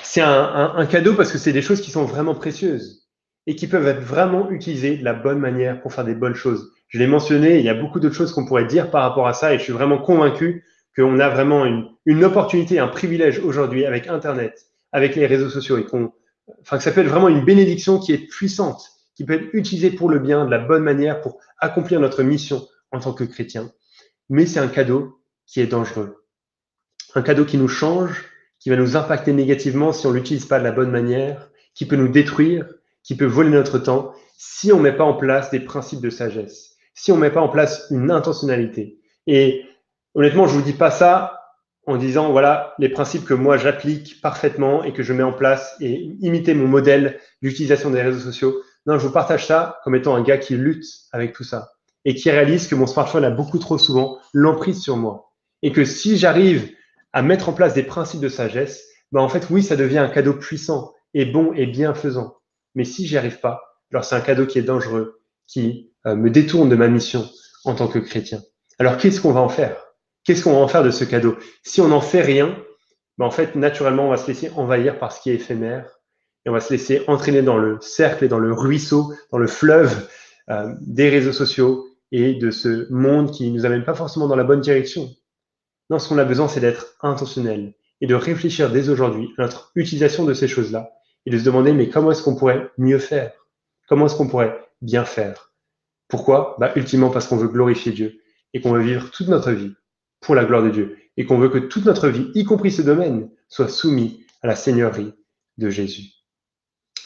B: C'est un, cadeau parce que c'est des choses qui sont vraiment précieuses et qui peuvent être vraiment utilisées de la bonne manière pour faire des bonnes choses. Je l'ai mentionné, il y a beaucoup d'autres choses qu'on pourrait dire par rapport à ça et je suis vraiment convaincu qu'on a vraiment une, une, opportunité, un privilège aujourd'hui avec Internet, avec les réseaux sociaux et qu'on, enfin, que ça peut être vraiment une bénédiction qui est puissante, qui peut être utilisée pour le bien, de la bonne manière pour accomplir notre mission en tant que chrétien. Mais c'est un cadeau qui est dangereux un cadeau qui nous change, qui va nous impacter négativement si on l'utilise pas de la bonne manière, qui peut nous détruire, qui peut voler notre temps, si on met pas en place des principes de sagesse, si on met pas en place une intentionnalité. Et honnêtement, je vous dis pas ça en disant voilà les principes que moi j'applique parfaitement et que je mets en place et imiter mon modèle d'utilisation des réseaux sociaux. Non, je vous partage ça comme étant un gars qui lutte avec tout ça et qui réalise que mon smartphone a beaucoup trop souvent l'emprise sur moi et que si j'arrive à mettre en place des principes de sagesse, ben en fait, oui, ça devient un cadeau puissant et bon et bienfaisant. Mais si j'y arrive pas, alors c'est un cadeau qui est dangereux, qui euh, me détourne de ma mission en tant que chrétien. Alors qu'est-ce qu'on va en faire? Qu'est-ce qu'on va en faire de ce cadeau? Si on n'en fait rien, ben en fait, naturellement, on va se laisser envahir par ce qui est éphémère et on va se laisser entraîner dans le cercle et dans le ruisseau, dans le fleuve euh, des réseaux sociaux et de ce monde qui nous amène pas forcément dans la bonne direction. Non, ce qu'on a besoin, c'est d'être intentionnel et de réfléchir dès aujourd'hui à notre utilisation de ces choses-là et de se demander, mais comment est-ce qu'on pourrait mieux faire? Comment est-ce qu'on pourrait bien faire? Pourquoi? Bah, Ultimement parce qu'on veut glorifier Dieu et qu'on veut vivre toute notre vie pour la gloire de Dieu et qu'on veut que toute notre vie, y compris ce domaine, soit soumis à la Seigneurie de Jésus.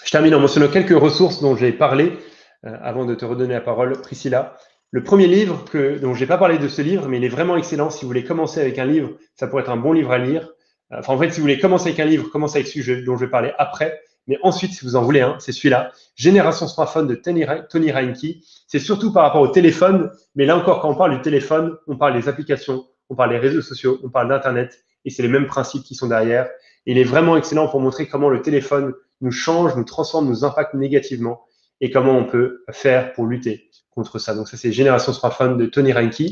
B: Je termine en mentionnant quelques ressources dont j'ai parlé euh, avant de te redonner la parole, Priscilla. Le premier livre, que, dont je n'ai pas parlé de ce livre, mais il est vraiment excellent. Si vous voulez commencer avec un livre, ça pourrait être un bon livre à lire. Enfin, en fait, si vous voulez commencer avec un livre, commencez avec celui dont je vais parler après. Mais ensuite, si vous en voulez un, c'est celui-là, Génération Smartphone de Tony Reinke. C'est surtout par rapport au téléphone, mais là encore, quand on parle du téléphone, on parle des applications, on parle des réseaux sociaux, on parle d'Internet, et c'est les mêmes principes qui sont derrière. il est vraiment excellent pour montrer comment le téléphone nous change, nous transforme, nous impacte négativement, et comment on peut faire pour lutter contre ça. Donc ça, c'est Génération Smartphone de Tony Reinke.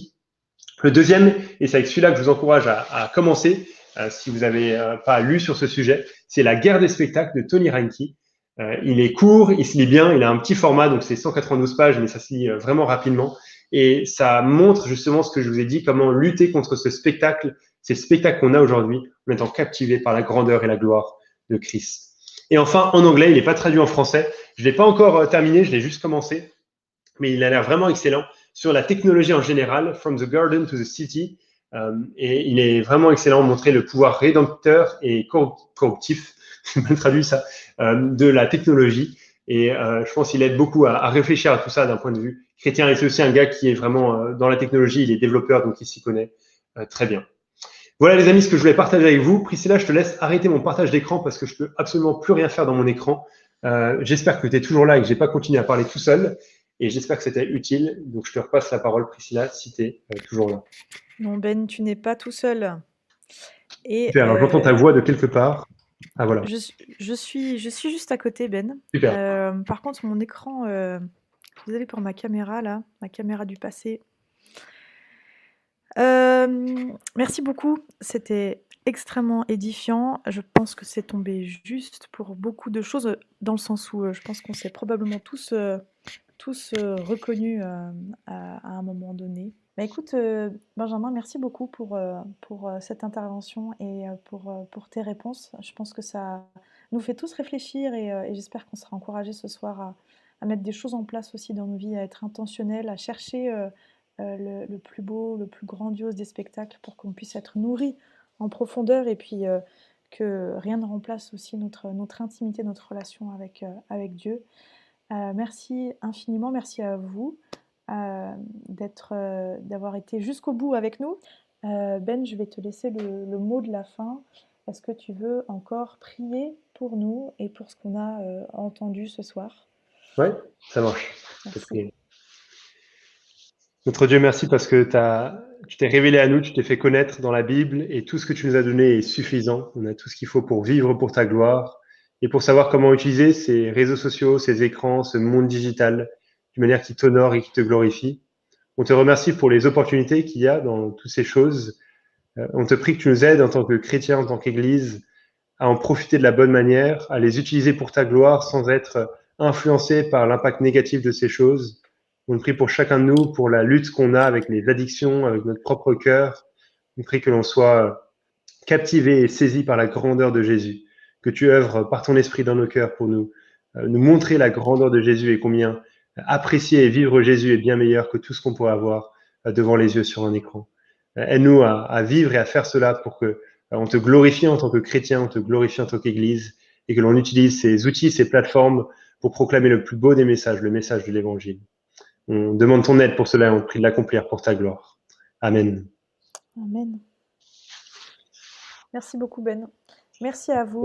B: Le deuxième, et c'est avec celui-là que je vous encourage à, commencer, euh, si vous n'avez euh, pas lu sur ce sujet, c'est La guerre des spectacles de Tony Reinke. Euh, il est court, il se lit bien, il a un petit format, donc c'est 192 pages, mais ça se lit vraiment rapidement. Et ça montre justement ce que je vous ai dit, comment lutter contre ce spectacle, ces spectacles qu'on a aujourd'hui, en étant captivé par la grandeur et la gloire de Christ. Et enfin, en anglais, il n'est pas traduit en français. Je ne l'ai pas encore terminé, je l'ai juste commencé mais il a l'air vraiment excellent sur la technologie en général, From the Garden to the City. et il est vraiment excellent de montrer le pouvoir rédempteur et corruptif, mal traduit ça, de la technologie. Et je pense qu'il aide beaucoup à, à, réfléchir à tout ça d'un point de vue chrétien. Et c'est aussi un gars qui est vraiment dans la technologie, il est développeur, donc il s'y connaît très bien. Voilà les amis ce que je voulais partager avec vous. Priscilla, je te laisse arrêter mon partage d'écran parce que je peux absolument plus rien faire dans mon écran. Euh, j'espère que tu es toujours là et que j'ai pas continué à parler tout seul. Et j'espère que c'était utile. Donc je te repasse la parole, Priscilla, si tu es euh, toujours là.
A: Non, Ben, tu n'es pas tout seul.
B: Et, Super, j'entends ta euh, voix de quelque part. Ah voilà.
A: Je, suis, je suis juste à côté, Ben.
B: Super.
A: par contre, mon écran, désolé pour ma caméra là, ma caméra du passé, euh, merci beaucoup, c'était extrêmement édifiant. Je pense que c'est tombé juste pour beaucoup de choses, dans le sens où, euh, je pense qu'on s'est probablement tous, euh, tous, reconnus, à un moment donné. Bah, écoute, Benjamin, merci beaucoup pour, pour, cette intervention et pour, pour tes réponses. Je pense que ça nous fait tous réfléchir et j'espère qu'on sera encouragés ce soir à mettre des choses en place aussi dans nos vies, à être intentionnels, à chercher, euh, le, plus beau, le plus grandiose des spectacles pour qu'on puisse être nourri en profondeur et puis euh, que rien ne remplace aussi notre, notre intimité, notre relation avec, euh, avec Dieu. Merci infiniment, merci à vous d'être, d'avoir été jusqu'au bout avec nous. ben, je vais te laisser le, mot de la fin. Est-ce que tu veux encore prier pour nous et pour ce qu'on a entendu ce soir?
B: Oui, ça marche. Notre Dieu, merci parce que tu t'es révélé à nous, tu t'es fait connaître dans la Bible et tout ce que tu nous as donné est suffisant. On a tout ce qu'il faut pour vivre pour ta gloire et pour savoir comment utiliser ces réseaux sociaux, ces écrans, ce monde digital d'une manière qui t'honore et qui te glorifie. On te remercie pour les opportunités qu'il y a dans toutes ces choses. Euh, on te prie que tu nous aides en tant que chrétien, en tant qu'Église, à en profiter de la bonne manière, à les utiliser pour ta gloire sans être influencé par l'impact négatif de ces choses on prie pour chacun de nous, pour la lutte qu'on a avec les addictions, avec notre propre cœur. On prie que l'on soit captivé et saisi par la grandeur de Jésus, que tu œuvres par ton esprit dans nos cœurs pour nous, euh, nous montrer la grandeur de Jésus et combien apprécier et vivre Jésus est bien meilleur que tout ce qu'on pourrait avoir euh, devant les yeux sur un écran. Euh, aide-nous à, vivre et à faire cela pour que on te glorifie en tant que chrétien, on te glorifie en tant qu'Église et que l'on utilise ces outils, ces plateformes pour proclamer le plus beau des messages, le message de l'Évangile. On demande ton aide pour cela et on prie de l'accomplir pour ta gloire. Amen.
A: Amen. Merci beaucoup Ben. Merci à vous.